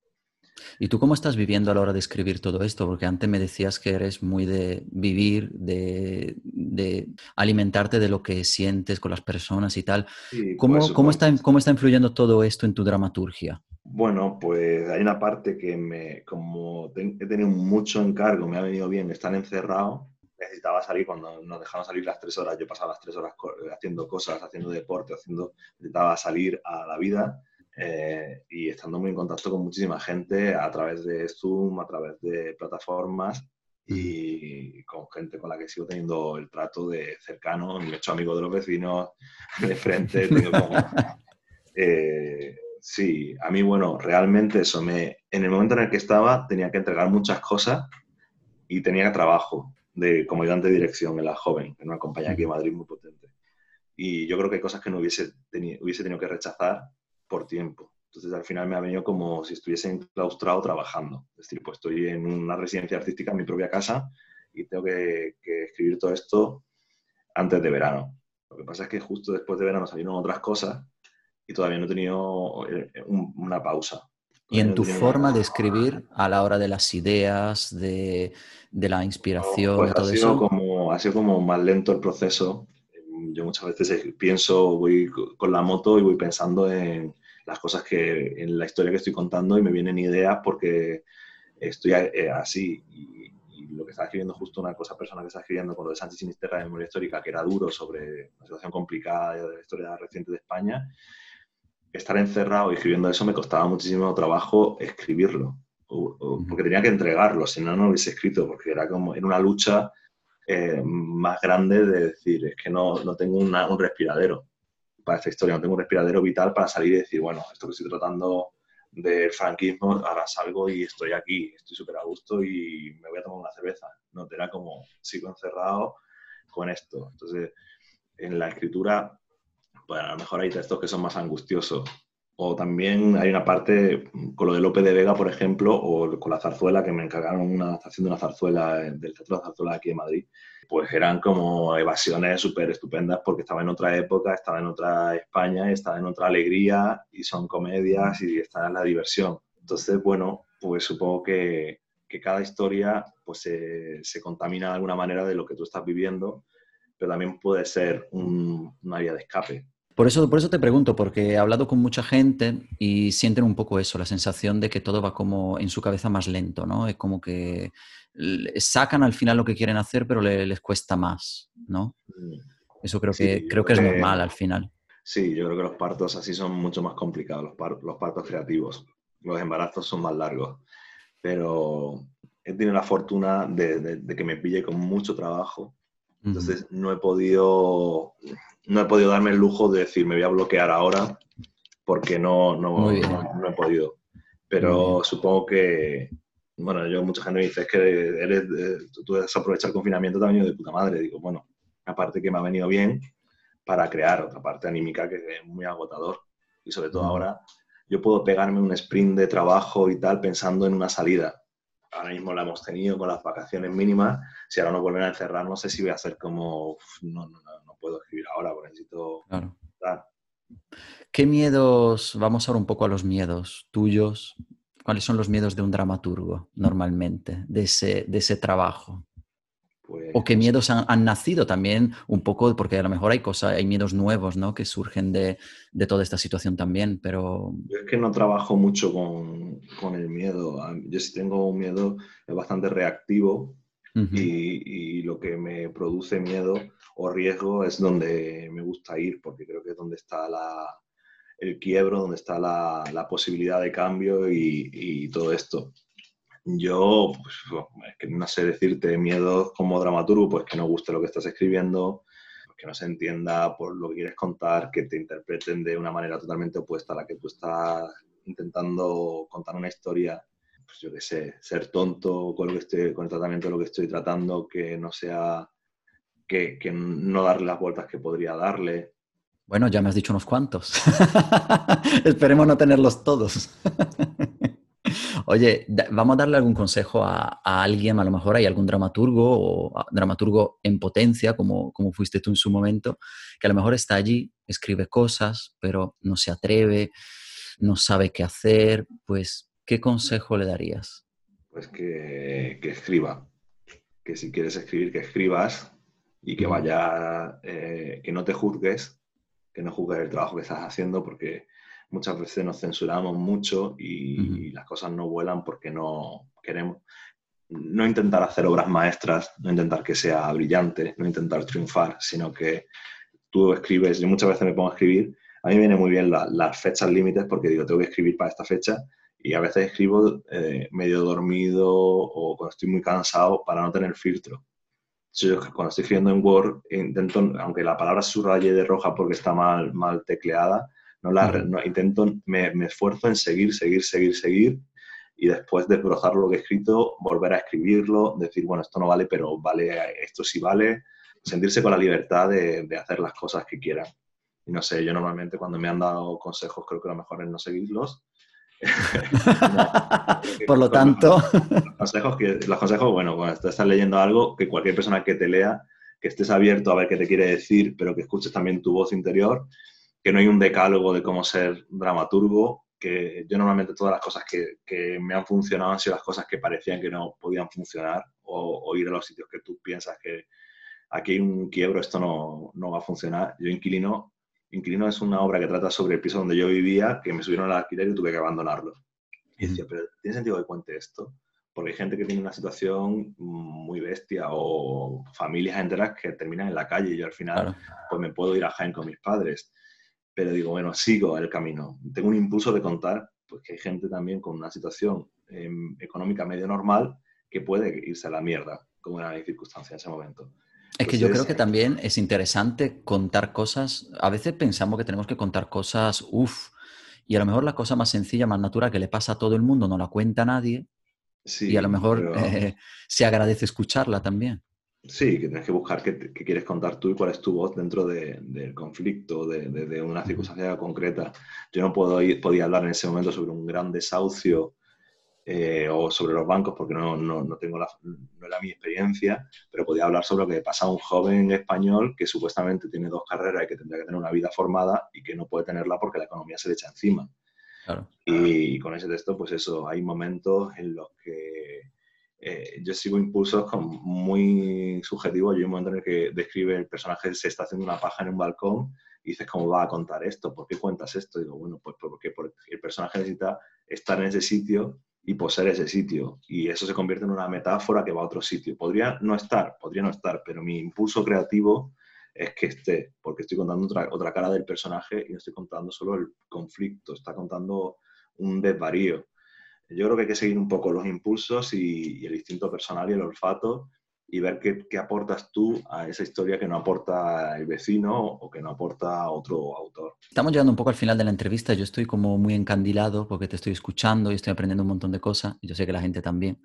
¿Y tú cómo estás viviendo a la hora de escribir todo esto? Porque antes me decías que eres muy de vivir, de, de alimentarte de lo que sientes con las personas y tal. Sí, ¿Cómo, pues, ¿cómo, está, ¿Cómo está influyendo todo esto en tu dramaturgia? Bueno, pues hay una parte que me, como he tenido mucho encargo, me ha venido bien estar encerrado, necesitaba salir cuando nos dejaron salir las tres horas, yo pasaba las tres horas haciendo cosas, haciendo deporte, haciendo, necesitaba salir a la vida eh, y estando muy en contacto con muchísima gente a través de Zoom, a través de plataformas y con gente con la que sigo teniendo el trato de cercano, me he hecho amigo de los vecinos, de frente, [laughs] como, eh, sí, a mí, bueno, realmente eso me, en el momento en el que estaba tenía que entregar muchas cosas y tenía trabajo de, como ayudante de dirección en la joven, en una compañía aquí en Madrid muy potente. Y yo creo que hay cosas que no hubiese, teni hubiese tenido que rechazar por tiempo. Entonces al final me ha venido como si estuviese enclaustrado trabajando. Es decir, pues estoy en una residencia artística en mi propia casa y tengo que, que escribir todo esto antes de verano. Lo que pasa es que justo después de verano salieron otras cosas y todavía no he tenido eh, un, una pausa. Y en tu forma de escribir a la hora de las ideas, de, de la inspiración, pues todo ha sido eso. Como, ha sido como más lento el proceso. Yo muchas veces pienso, voy con la moto y voy pensando en las cosas que, en la historia que estoy contando y me vienen ideas porque estoy eh, así. Y, y, lo que está escribiendo, justo una cosa personal que está escribiendo con lo de Sánchez Sinisterra de memoria histórica, que era duro sobre una situación complicada de la historia reciente de España, estar encerrado y escribiendo eso me costaba muchísimo trabajo escribirlo, porque tenía que entregarlo, si no, no lo hubiese escrito, porque era como en una lucha eh, más grande de decir, es que no, no tengo un respiradero para esta historia, no tengo un respiradero vital para salir y decir, bueno, esto que estoy tratando del franquismo, ahora salgo y estoy aquí, estoy súper a gusto y me voy a tomar una cerveza. No, era como, sigo encerrado con esto. Entonces, en la escritura, pues a lo mejor hay textos que son más angustiosos. O también hay una parte con lo de Lope de Vega, por ejemplo, o con la zarzuela, que me encargaron una adaptación de una zarzuela del Teatro de la Zarzuela aquí en Madrid. Pues eran como evasiones súper estupendas porque estaba en otra época, estaba en otra España, estaba en otra alegría y son comedias y está la diversión. Entonces, bueno, pues supongo que, que cada historia pues se, se, contamina de alguna manera de lo que tú estás viviendo, pero también puede ser un, una vía de escape. Por eso, por eso te pregunto, porque he hablado con mucha gente y sienten un poco eso, la sensación de que todo va como en su cabeza más lento, ¿no? Es como que sacan al final lo que quieren hacer, pero les, cuesta más, ¿no? Mm. Eso creo que, creo que es normal al final. Sí, yo creo que los partos así son mucho más complicados, los, los partos creativos. Los embarazos son más largos. Pero he tenido la fortuna de, de que me pille con mucho trabajo entonces no he podido no he podido darme el lujo de decir me voy a bloquear ahora porque no, no, no, he podido. Pero supongo que, bueno, yo mucha gente me dice es que eres, tú debes aprovechar el confinamiento también de puta madre. Digo, bueno, aparte que me ha venido bien para crear otra parte anímica que es muy agotador. Y sobre todo ahora yo puedo pegarme un sprint de trabajo y tal pensando en una salida ahora mismo la hemos tenido con las vacaciones mínimas. Si ahora nos vuelven a encerrar, no sé si voy a hacer como, no, no, no puedo escribir ahora, porque necesito... Claro. ¿Qué miedos, vamos ahora un poco a los miedos tuyos, cuáles son los miedos de un dramaturgo normalmente, de ese, de ese trabajo? O qué pues miedos han, nacido también un poco, porque a lo mejor hay cosas, hay miedos nuevos, ¿no? Que surgen de, de, toda esta situación también, pero... Yo es que no trabajo mucho con, con el miedo. Yo si tengo un miedo bastante reactivo y, y, lo que me produce miedo o riesgo es donde me gusta ir, porque creo que es donde está la, el quiebro, donde está la, la posibilidad de cambio y, y todo esto. Yo, pues, es que no sé decirte miedos como dramaturgo, pues que no guste lo que estás escribiendo, que no se entienda por lo que quieres contar, que te interpreten de una manera totalmente opuesta a la que tú estás intentando contar una historia. Pues yo qué sé, ser tonto con, lo que estoy, con el tratamiento de lo que estoy tratando, que no sea, que no darle las vueltas que podría darle. Bueno, ya me has dicho unos cuantos. [laughs] Esperemos no tenerlos todos. [laughs] Oye, vamos a darle algún consejo a, alguien, a lo mejor hay algún dramaturgo o dramaturgo en potencia, como, como fuiste tú en su momento, que a lo mejor está allí, escribe cosas, pero no se atreve, no sabe qué hacer, pues, ¿qué consejo le darías? Pues que, escriba, que si quieres escribir, que escribas y que vaya, eh, que no te juzgues, que no juzgues el trabajo que estás haciendo, porque muchas veces nos censuramos mucho y, las cosas no vuelan porque no queremos. No intentar hacer obras maestras, no intentar que sea brillante, no intentar triunfar, sino que tú escribes, yo muchas veces me pongo a escribir, a mí me viene muy bien las fechas límites porque digo, tengo que escribir para esta fecha y a veces escribo eh, medio dormido o cuando estoy muy cansado para no tener filtro. Yo cuando estoy escribiendo en Word intento, aunque la palabra subraye de roja porque está mal, mal tecleada, no la, intento, me, esfuerzo en seguir, seguir, seguir, seguir y después de desbrozar lo que he escrito, volver a escribirlo, decir, bueno, esto no vale, pero vale, esto sí vale, sentirse con la libertad de, hacer las cosas que quieran. Y no sé, yo normalmente cuando me han dado consejos creo que lo mejor es no seguirlos. [laughs] [laughs] Por lo tanto... Los consejos, que, los consejos, bueno, cuando estás leyendo algo, que cualquier persona que te lea, que estés abierto a ver qué te quiere decir, pero que escuches también tu voz interior que no hay un decálogo de cómo ser dramaturgo, que yo normalmente todas las cosas que, que me han funcionado han sido las cosas que parecían que no podían funcionar o, ir a los sitios que tú piensas que aquí hay un quiebro, esto no, no, va a funcionar. Yo Inquilino, Inquilino es una obra que trata sobre el piso donde yo vivía, que me subieron al alquiler y tuve que abandonarlo. Y decía, pero ¿tiene sentido que cuente esto? Porque hay gente que tiene una situación muy bestia o familias enteras que terminan en la calle y yo al final pues me puedo ir a Jaén con mis padres pero digo, bueno, sigo el camino. Tengo un impulso de contar pues, que hay gente también con una situación em, económica medio normal que puede irse a la mierda, como era mi circunstancia en ese momento. Es que yo creo que también es interesante contar cosas. A veces pensamos que tenemos que contar cosas, uff, y a lo mejor la cosa más sencilla, más natural que le pasa a todo el mundo, no la cuenta nadie, y a lo mejor [laughs] eh, se agradece escucharla también. Sí, que tienes que buscar qué, quieres contar tú y cuál es tu voz dentro del conflicto, de, una circunstancia concreta. Yo no puedo ir, podía hablar en ese momento sobre un gran desahucio eh, o sobre los bancos porque no, no, no tengo la, no era mi experiencia, pero podía hablar sobre lo que pasa a un joven español que supuestamente tiene dos carreras y que tendría que tener una vida formada y que no puede tenerla porque la economía se le echa encima. Y, con ese texto, pues eso, hay momentos en los que eh, yo sigo impulsos muy subjetivos. Hay un momento en el que describe el personaje se está haciendo una paja en un balcón y dices, ¿cómo va a contar esto? ¿Por qué cuentas esto? Y digo, bueno, pues porque, porque el personaje necesita estar en ese sitio y poseer ese sitio. Y eso se convierte en una metáfora que va a otro sitio. Podría no estar, podría no estar, pero mi impulso creativo es que esté, porque estoy contando otra, otra cara del personaje y no estoy contando solo el conflicto, está contando un desvarío. Yo creo que hay que seguir un poco los impulsos y, el instinto personal y el olfato y ver qué, qué, aportas tú a esa historia que no aporta el vecino o que no aporta otro autor. Estamos llegando un poco al final de la entrevista. Yo estoy como muy encandilado porque te estoy escuchando y estoy aprendiendo un montón de cosas. Y yo sé que la gente también.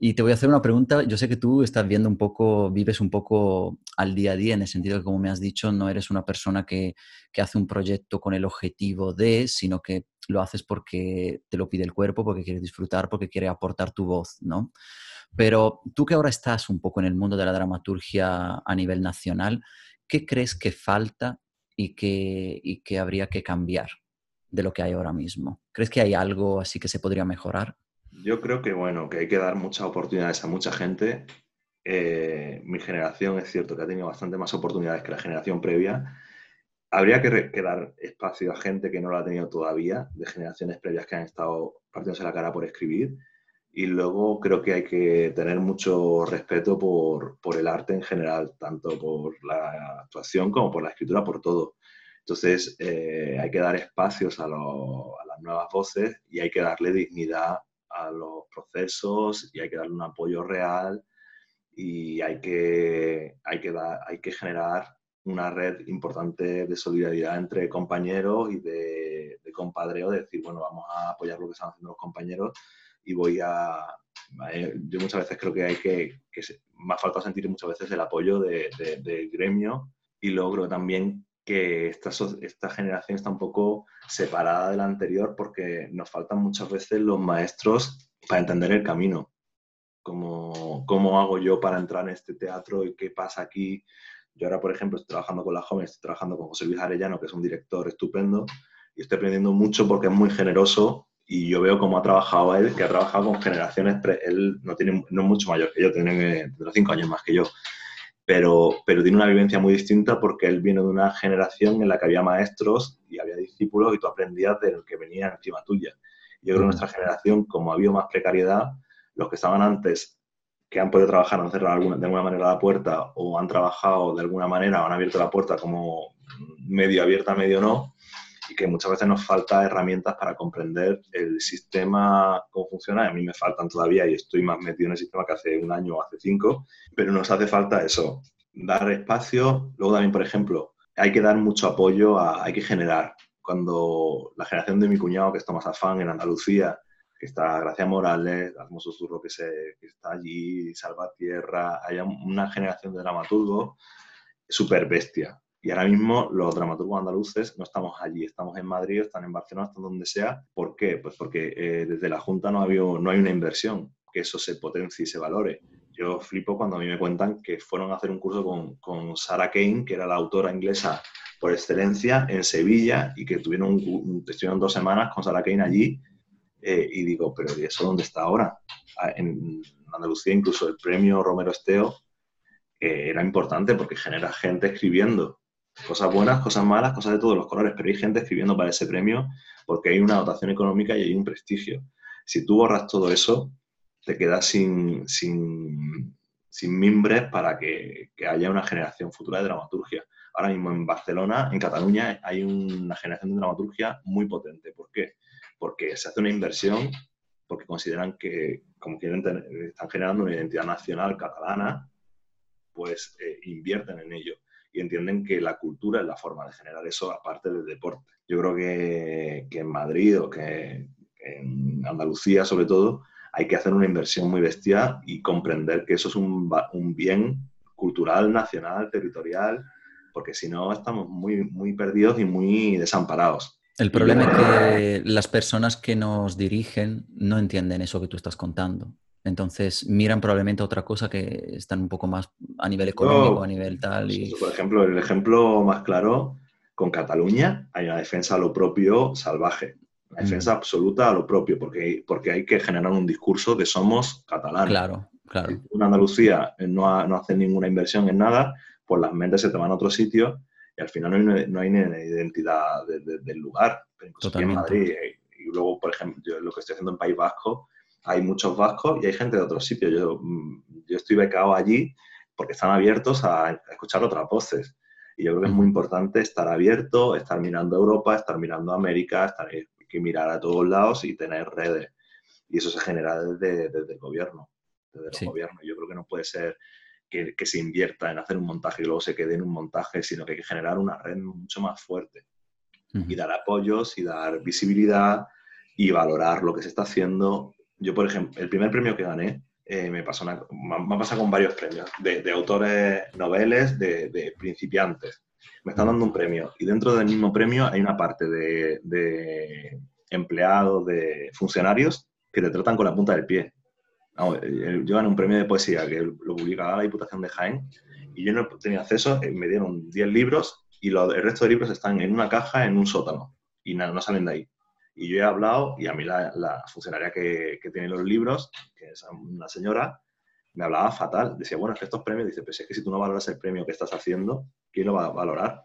Y te voy a hacer una pregunta. Yo sé que tú estás viendo un poco, vives un poco al día a día, en el sentido que, como me has dicho, no eres una persona que, que, hace un proyecto con el objetivo de, sino que lo haces porque te lo pide el cuerpo, porque quieres disfrutar, porque quieres aportar tu voz, ¿no? Pero tú que ahora estás un poco en el mundo de la dramaturgia a nivel nacional, ¿qué crees que falta y que, y que habría que cambiar de lo que hay ahora mismo? ¿Crees que hay algo así que se podría mejorar? Yo creo que, bueno, que hay que dar muchas oportunidades a mucha gente. Eh, mi generación es cierto que ha tenido bastante más oportunidades que la generación previa. Habría que, que, dar espacio a gente que no lo ha tenido todavía, de generaciones previas que han estado partiéndose la cara por escribir. Y luego creo que hay que tener mucho respeto por, por el arte en general, tanto por la actuación como por la escritura, por todo. Entonces, eh, hay que dar espacios a, a, las nuevas voces y hay que darle dignidad a los procesos y hay que darle un apoyo real y hay que, hay que, dar, hay que generar una red importante de solidaridad entre compañeros y de, de compadreo, de decir, bueno, vamos a apoyar lo que están haciendo los compañeros y voy a... Yo muchas veces creo que hay que, que me ha sentir muchas veces el apoyo del de, gremio y logro también que esta, esta generación está un poco separada de la anterior porque nos faltan muchas veces los maestros para entender el camino. Cómo, cómo hago yo para entrar en este teatro y qué pasa aquí. Yo ahora, por ejemplo, estoy trabajando con la jóvenes, estoy trabajando con José Luis Arellano, que es un director estupendo, y estoy aprendiendo mucho porque es muy generoso y yo veo cómo ha trabajado él, que ha trabajado con generaciones, él no tiene no es mucho mayor que yo, tiene cinco años más que yo, pero, pero tiene una vivencia muy distinta porque él viene de una generación en la que había maestros y había discípulos y tú aprendías del que venía encima tuya. Yo creo que nuestra generación, como ha habido más precariedad, los que estaban antes, que han podido trabajar, han cerrado de alguna manera la puerta o han trabajado de alguna manera o han abierto la puerta como medio abierta, medio no, y que muchas veces nos falta herramientas para comprender el sistema, cómo funciona. A mí me faltan todavía y estoy más metido en el sistema que hace un año o hace cinco, pero nos hace falta eso, dar espacio. Luego también, por ejemplo, hay que dar mucho apoyo, a, hay que generar. Cuando la generación de mi cuñado, que está más afán en Andalucía, que está Gracia Morales, Asmo Susurro, que, se, que está allí, Salvatierra, hay una generación de dramaturgos súper bestia y ahora mismo los dramaturgos andaluces no estamos allí, estamos en Madrid, están en Barcelona, están donde sea. ¿Por qué? Pues porque eh, desde la Junta no, hay una inversión, que eso se potencie y se valore. Yo flipo cuando a mí me cuentan que fueron a hacer un curso con, con Sarah Kane, que era la autora inglesa por excelencia, en Sevilla, y que tuvieron, estuvieron dos semanas con Sarah Kane allí. Eh, y digo, pero ¿y eso dónde está ahora? Ah, en Andalucía incluso el premio Romero Esteo era importante porque genera gente escribiendo Cosas buenas, cosas malas, cosas de todos los colores, pero hay gente escribiendo para ese premio porque hay una dotación económica y hay un prestigio. Si tú borras todo eso, te quedas sin, sin, sin mimbres para que, que, haya una generación futura de dramaturgia. Ahora mismo en Barcelona, en Cataluña, hay una generación de dramaturgia muy potente. ¿Por qué? Porque se hace una inversión, porque consideran que, como quieren tener, están generando una identidad nacional catalana, pues eh, invierten en ello y entienden que la cultura es la forma de generar eso aparte del deporte. Yo creo que, que en Madrid o que en Andalucía sobre todo hay que hacer una inversión muy bestia y comprender que eso es un, un bien cultural, nacional, territorial, porque si no estamos muy, muy perdidos y muy desamparados. El problema es que las personas que nos dirigen no entienden eso que tú estás contando. Entonces miran probablemente otra cosa que están un poco más a nivel económico, a nivel tal. Y... Por ejemplo, el ejemplo más claro, con Cataluña hay una defensa a lo propio salvaje, una defensa mm. absoluta a lo propio, porque, porque hay que generar un discurso de somos catalanes. Claro, claro. Si en Andalucía no, no hace ninguna inversión en nada, pues las mentes se te van a otro sitio y al final no hay, no hay ni identidad del lugar. Totalmente. en Madrid, y luego, por ejemplo, yo lo que estoy haciendo en País Vasco, hay muchos vascos y hay gente de otros sitios. Yo, mm, yo estoy becado allí porque están abiertos a, escuchar otras voces. Y yo creo que es muy importante estar abierto, estar mirando a Europa, estar mirando a América, estar, hay que mirar a todos lados y tener redes. Y eso se genera desde, desde el gobierno. Desde el gobierno. Yo creo que no puede ser que, que, se invierta en hacer un montaje y luego se quede en un montaje, sino que hay que generar una red mucho más fuerte. Y dar apoyos y dar visibilidad y valorar lo que se está haciendo yo, por ejemplo, el primer premio que gané eh, me, pasó una, me ha pasado con varios premios de, autores noveles, de, principiantes. Me están dando un premio y dentro del mismo premio hay una parte de, empleados, de funcionarios que te tratan con la punta del pie. Eh, yo gané un premio de poesía que lo publicaba la Diputación de Jaén y yo no tenía acceso, eh, me dieron 10 libros y el resto de libros están en una caja en un sótano y no salen de ahí. Y yo he hablado, y a mí la, funcionaria que, que, tiene los libros, que es una señora, me hablaba fatal. Decía, bueno, es que estos premios, dice, pues es que si tú no valoras el premio que estás haciendo, ¿quién lo va a valorar?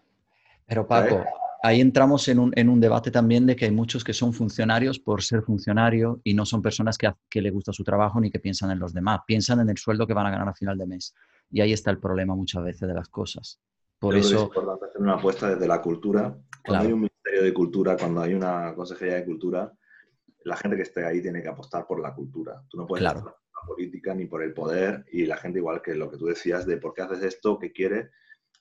Pero Paco, ahí entramos en un, en un, debate también de que hay muchos que son funcionarios por ser funcionario y no son personas que, que le gusta su trabajo ni que piensan en los demás, piensan en el sueldo que van a ganar a final de mes. Y ahí está el problema muchas veces de las cosas. Por eso es importante hacer una apuesta desde la cultura. Cuando hay un Ministerio de Cultura, cuando hay una Consejería de Cultura, la gente que esté ahí tiene que apostar por la cultura. Tú no puedes claro. por la política ni por el poder y la gente igual que lo que tú decías de por qué haces esto, qué quieres.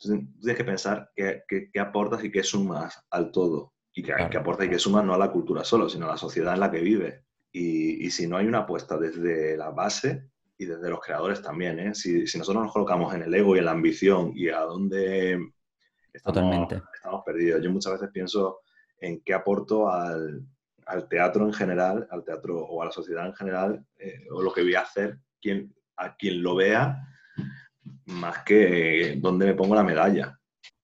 Entonces, tienes que pensar qué, qué, aportas y qué sumas al todo. Y qué, qué aportas y qué sumas no a la cultura solo, sino a la sociedad en la que vive. Y, y si no hay una apuesta desde la base, y desde los creadores también. ¿eh? Si, si, nosotros nos colocamos en el ego y en la ambición y a dónde estamos, estamos perdidos. Yo muchas veces pienso en qué aporto al, al, teatro en general, al teatro o a la sociedad en general, eh, o lo que voy a hacer quien, a quien lo vea, más que dónde me pongo la medalla.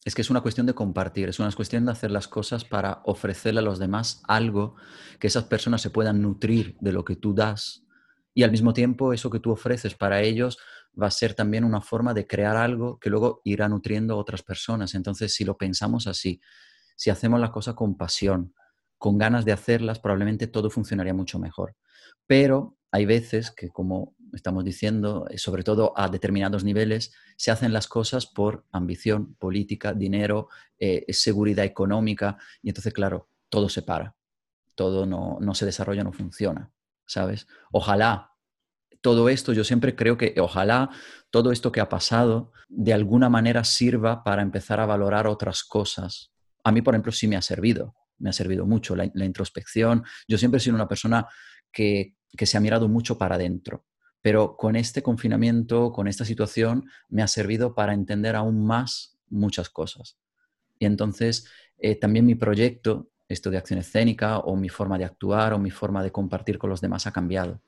Es que es una cuestión de compartir, es una cuestión de hacer las cosas para ofrecerle a los demás algo que esas personas se puedan nutrir de lo que tú das y al mismo tiempo eso que tú ofreces para ellos va a ser también una forma de crear algo que luego irá nutriendo a otras personas. Entonces, si lo pensamos así, si hacemos las cosas con pasión, con ganas de hacerlas, probablemente todo funcionaría mucho mejor. Pero hay veces que, como estamos diciendo, eh, sobre todo a determinados niveles, se hacen las cosas por ambición política, dinero, eh, seguridad económica, y entonces, claro, todo se para, todo no, no se desarrolla, no funciona. ¿Sabes? Ojalá todo esto, yo siempre creo que ojalá todo esto que ha pasado de alguna manera sirva para empezar a valorar otras cosas. A mí, por ejemplo, sí me ha servido, me ha servido mucho la, introspección. Yo siempre he sido una persona que, que se ha mirado mucho para adentro, pero con este confinamiento, con esta situación, me ha servido para entender aún más muchas cosas. Y entonces, eh, también mi proyecto esto de acción escénica o mi forma de actuar o mi forma de compartir con los demás ha cambiado.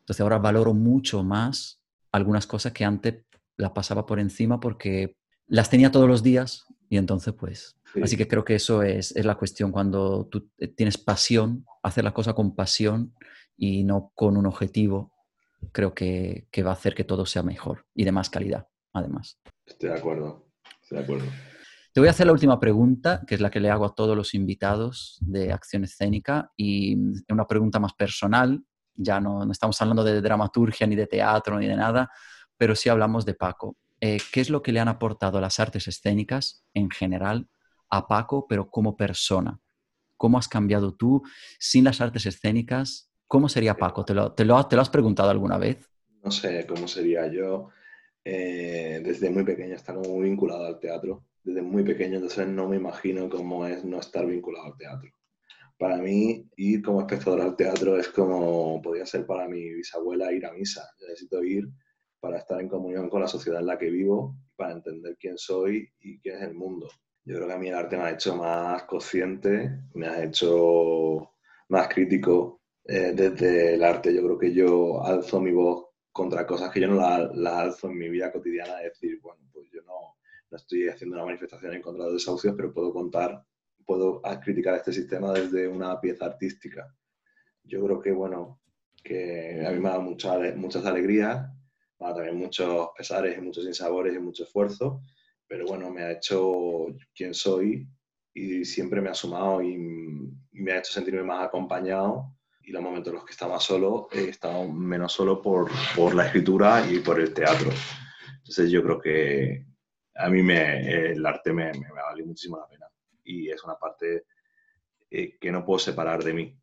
Entonces ahora valoro mucho más algunas cosas que antes las pasaba por encima porque las tenía todos los días y entonces pues... Así que creo que eso es, es, la cuestión, cuando tú tienes pasión, hacer la cosa con pasión y no con un objetivo, creo que, que va a hacer que todo sea mejor y de más calidad, además. Estoy de acuerdo, estoy de acuerdo. Te voy a hacer la última pregunta, que es la que le hago a todos los invitados de Acción Escénica, y es una pregunta más personal. Ya no, estamos hablando de dramaturgia, ni de teatro, ni de nada, pero sí hablamos de Paco. Eh, ¿Qué es lo que le han aportado las artes escénicas en general a Paco, pero como persona? ¿Cómo has cambiado tú sin las artes escénicas? ¿Cómo sería Paco? ¿Te lo, has preguntado alguna vez? No sé cómo sería yo. Eh, desde muy pequeño estaba muy vinculado al teatro muy pequeño, entonces no me imagino cómo es no estar vinculado al teatro. Para mí, ir como espectador al teatro es como podría ser para mi bisabuela ir a misa. necesito ir para estar en comunión con la sociedad en la que vivo, para entender quién soy y quién es el mundo. Yo creo que a mí el arte me ha hecho más consciente, me ha hecho más crítico eh, desde el arte. Yo creo que yo alzo mi voz contra cosas que yo no las alzo en mi vida cotidiana, es decir, bueno, yo no, estoy haciendo una manifestación en contra de los desahucios, pero puedo contar, puedo criticar este sistema desde una pieza artística. Yo creo que, bueno, que a mí me ha dado muchas alegrías, me ha dado también muchos pesares y muchos insabores y mucho esfuerzo, pero bueno, me ha hecho quien soy y siempre me ha sumado y me ha hecho sentirme más acompañado y los momentos en los que estaba solo, he estado menos solo por, por la escritura y por el teatro. Entonces yo creo que a mí me, el arte me, me, me valido muchísimo la pena y es una parte eh, que no puedo separar de mí.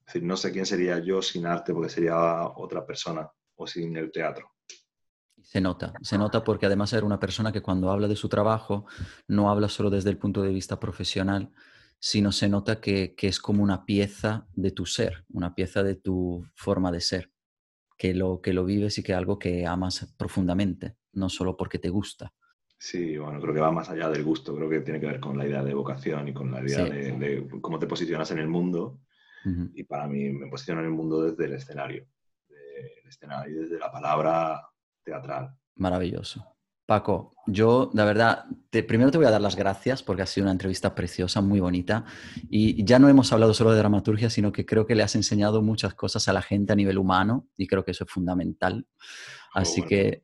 Es decir, no sé quién sería yo sin arte porque sería otra persona o sin el teatro. Se nota, se nota porque además era una persona que cuando habla de su trabajo no habla solo desde el punto de vista profesional, sino se nota que, es como una pieza de tu ser, una pieza de tu forma de ser, que lo, que lo vives y que algo que amas profundamente, no solo porque te gusta. Sí, bueno, creo que va más allá del gusto, creo que tiene que ver con la idea de vocación y con la idea de, cómo te posicionas en el mundo. Y para mí me posiciono en el mundo desde el escenario, el escenario, desde la palabra teatral. Maravilloso. Paco, yo, la verdad, primero te voy a dar las gracias porque ha sido una entrevista preciosa, muy bonita. Y ya no hemos hablado solo de dramaturgia, sino que creo que le has enseñado muchas cosas a la gente a nivel humano y creo que eso es fundamental. Así que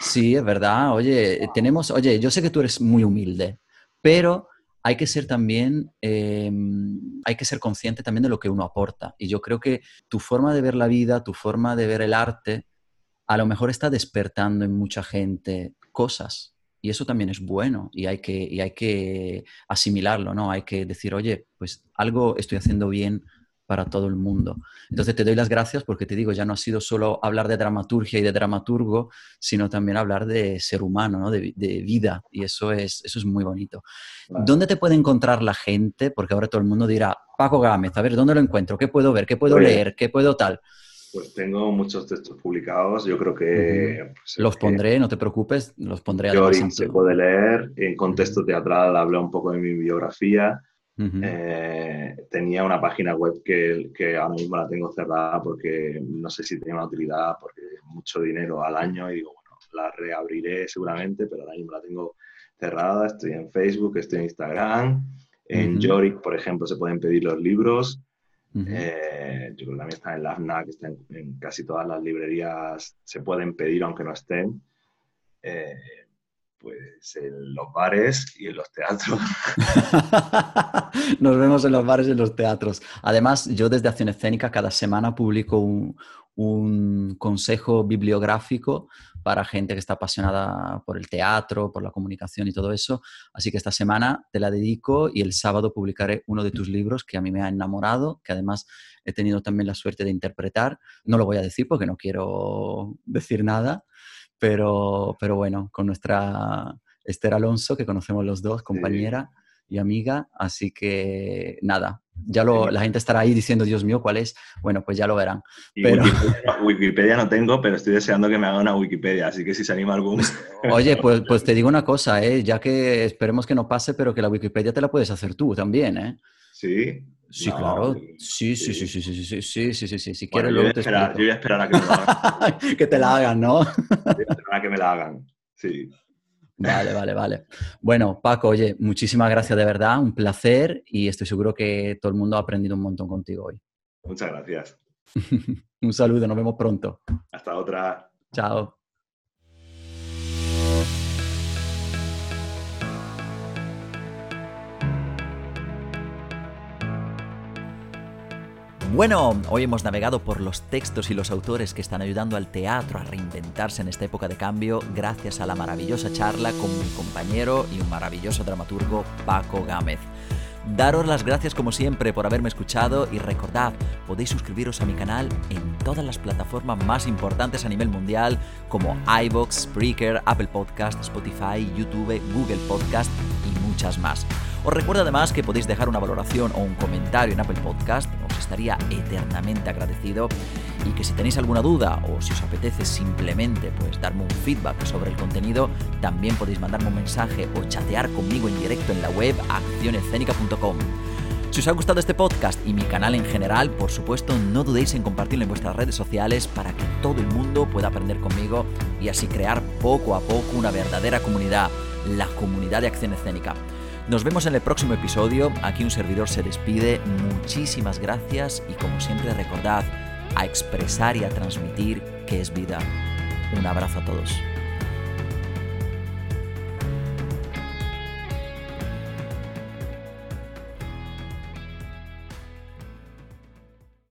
sí, es verdad. Oye, tenemos, oye, yo sé que tú eres muy humilde, pero hay que ser también, em, hay que ser consciente también de lo que uno aporta. Y yo creo que tu forma de ver la vida, tu forma de ver el arte, a lo mejor está despertando en mucha gente cosas. Y eso también es bueno y hay que, y hay que asimilarlo, ¿no? Hay que decir, oye, pues algo estoy haciendo bien para todo el mundo. Entonces te doy las gracias porque te digo, ya no ha sido solo hablar de dramaturgia y de dramaturgo, sino también hablar de ser humano, ¿no? de, vida, y eso es, eso es muy bonito. ¿Dónde te puede encontrar la gente? Porque ahora todo el mundo dirá, Paco Gámez, a ver, ¿dónde lo encuentro? ¿Qué puedo ver? ¿Qué puedo leer? ¿Qué puedo tal? Pues tengo muchos textos publicados, yo creo que... Pues, los pondré, no te preocupes, los pondré a se puede leer, en contexto teatral hablo un poco de mi biografía. Eh, tenía una página web que, que, ahora mismo la tengo cerrada porque no sé si tenía una utilidad, porque es mucho dinero al año y digo, bueno, la reabriré seguramente, pero ahora mismo la tengo cerrada. Estoy en Facebook, estoy en Instagram. En Yorick, por ejemplo, se pueden pedir los libros. Eh, yo creo que también está en la FNAC, está en, casi todas las librerías, se pueden pedir aunque no estén. Eh, pues en los bares y en los teatros. [laughs] [laughs] Nos vemos en los bares y en los teatros. Además, yo desde Acción Escénica cada semana publico un, un consejo bibliográfico para gente que está apasionada por el teatro, por la comunicación y todo eso. Así que esta semana te la dedico y el sábado publicaré uno de tus libros que a mí me ha enamorado, que además he tenido también la suerte de interpretar. No lo voy a decir porque no quiero decir nada, pero, pero bueno, con nuestra Esther Alonso, que conocemos los dos, compañera y amiga. Así que nada, ya lo, la gente estará ahí diciendo, Dios mío, ¿cuál es? Bueno, pues ya lo verán. pero... Wikipedia, no tengo, pero estoy deseando que me haga una Wikipedia, así que si se anima algún... [laughs] Oye, pues, pues te digo una cosa, ¿eh? ya que esperemos que no pase, pero que la Wikipedia te la puedes hacer tú también, ¿eh? Sí. Sí, claro. Sí, sí, sí, sí, sí, sí, sí, sí, sí, sí. Si quieres, yo, voy a yo voy a esperar a que me la hagan. [laughs] que te la hagan, ¿no? voy a esperar a que me la hagan, sí. Vale, vale, vale. Bueno, Paco, oye, muchísimas gracias de verdad, un placer y estoy seguro que todo el mundo ha aprendido un montón contigo hoy. Muchas gracias. [laughs] un saludo, nos vemos pronto. Hasta otra. Chao. Bueno, hoy hemos navegado por los textos y los autores que están ayudando al teatro a reinventarse en esta época de cambio gracias a la maravillosa charla con mi compañero y un maravilloso dramaturgo Paco Gámez. Daros las gracias como siempre por haberme escuchado y recordad, podéis suscribiros a mi canal en todas las plataformas más importantes a nivel mundial como iVoox, Spreaker, Apple Podcast, Spotify, YouTube, Google Podcast y muchas más. Os recuerdo además que podéis dejar una valoración o un comentario en Apple Podcast, os estaría eternamente agradecido y que si tenéis alguna duda o si os apetece simplemente pues darme un feedback sobre el contenido, también podéis mandarme un mensaje o chatear conmigo en directo en la web accionescénica.com. Si os ha gustado este podcast y mi canal en general, por supuesto, no dudéis en compartirlo en vuestras redes sociales para que todo el mundo pueda aprender conmigo y así crear poco a poco una verdadera comunidad, la comunidad de acción escénica. Nos vemos en el próximo episodio, aquí un servidor se despide, muchísimas gracias y como siempre recordad a expresar y a transmitir que es vida. Un abrazo a todos.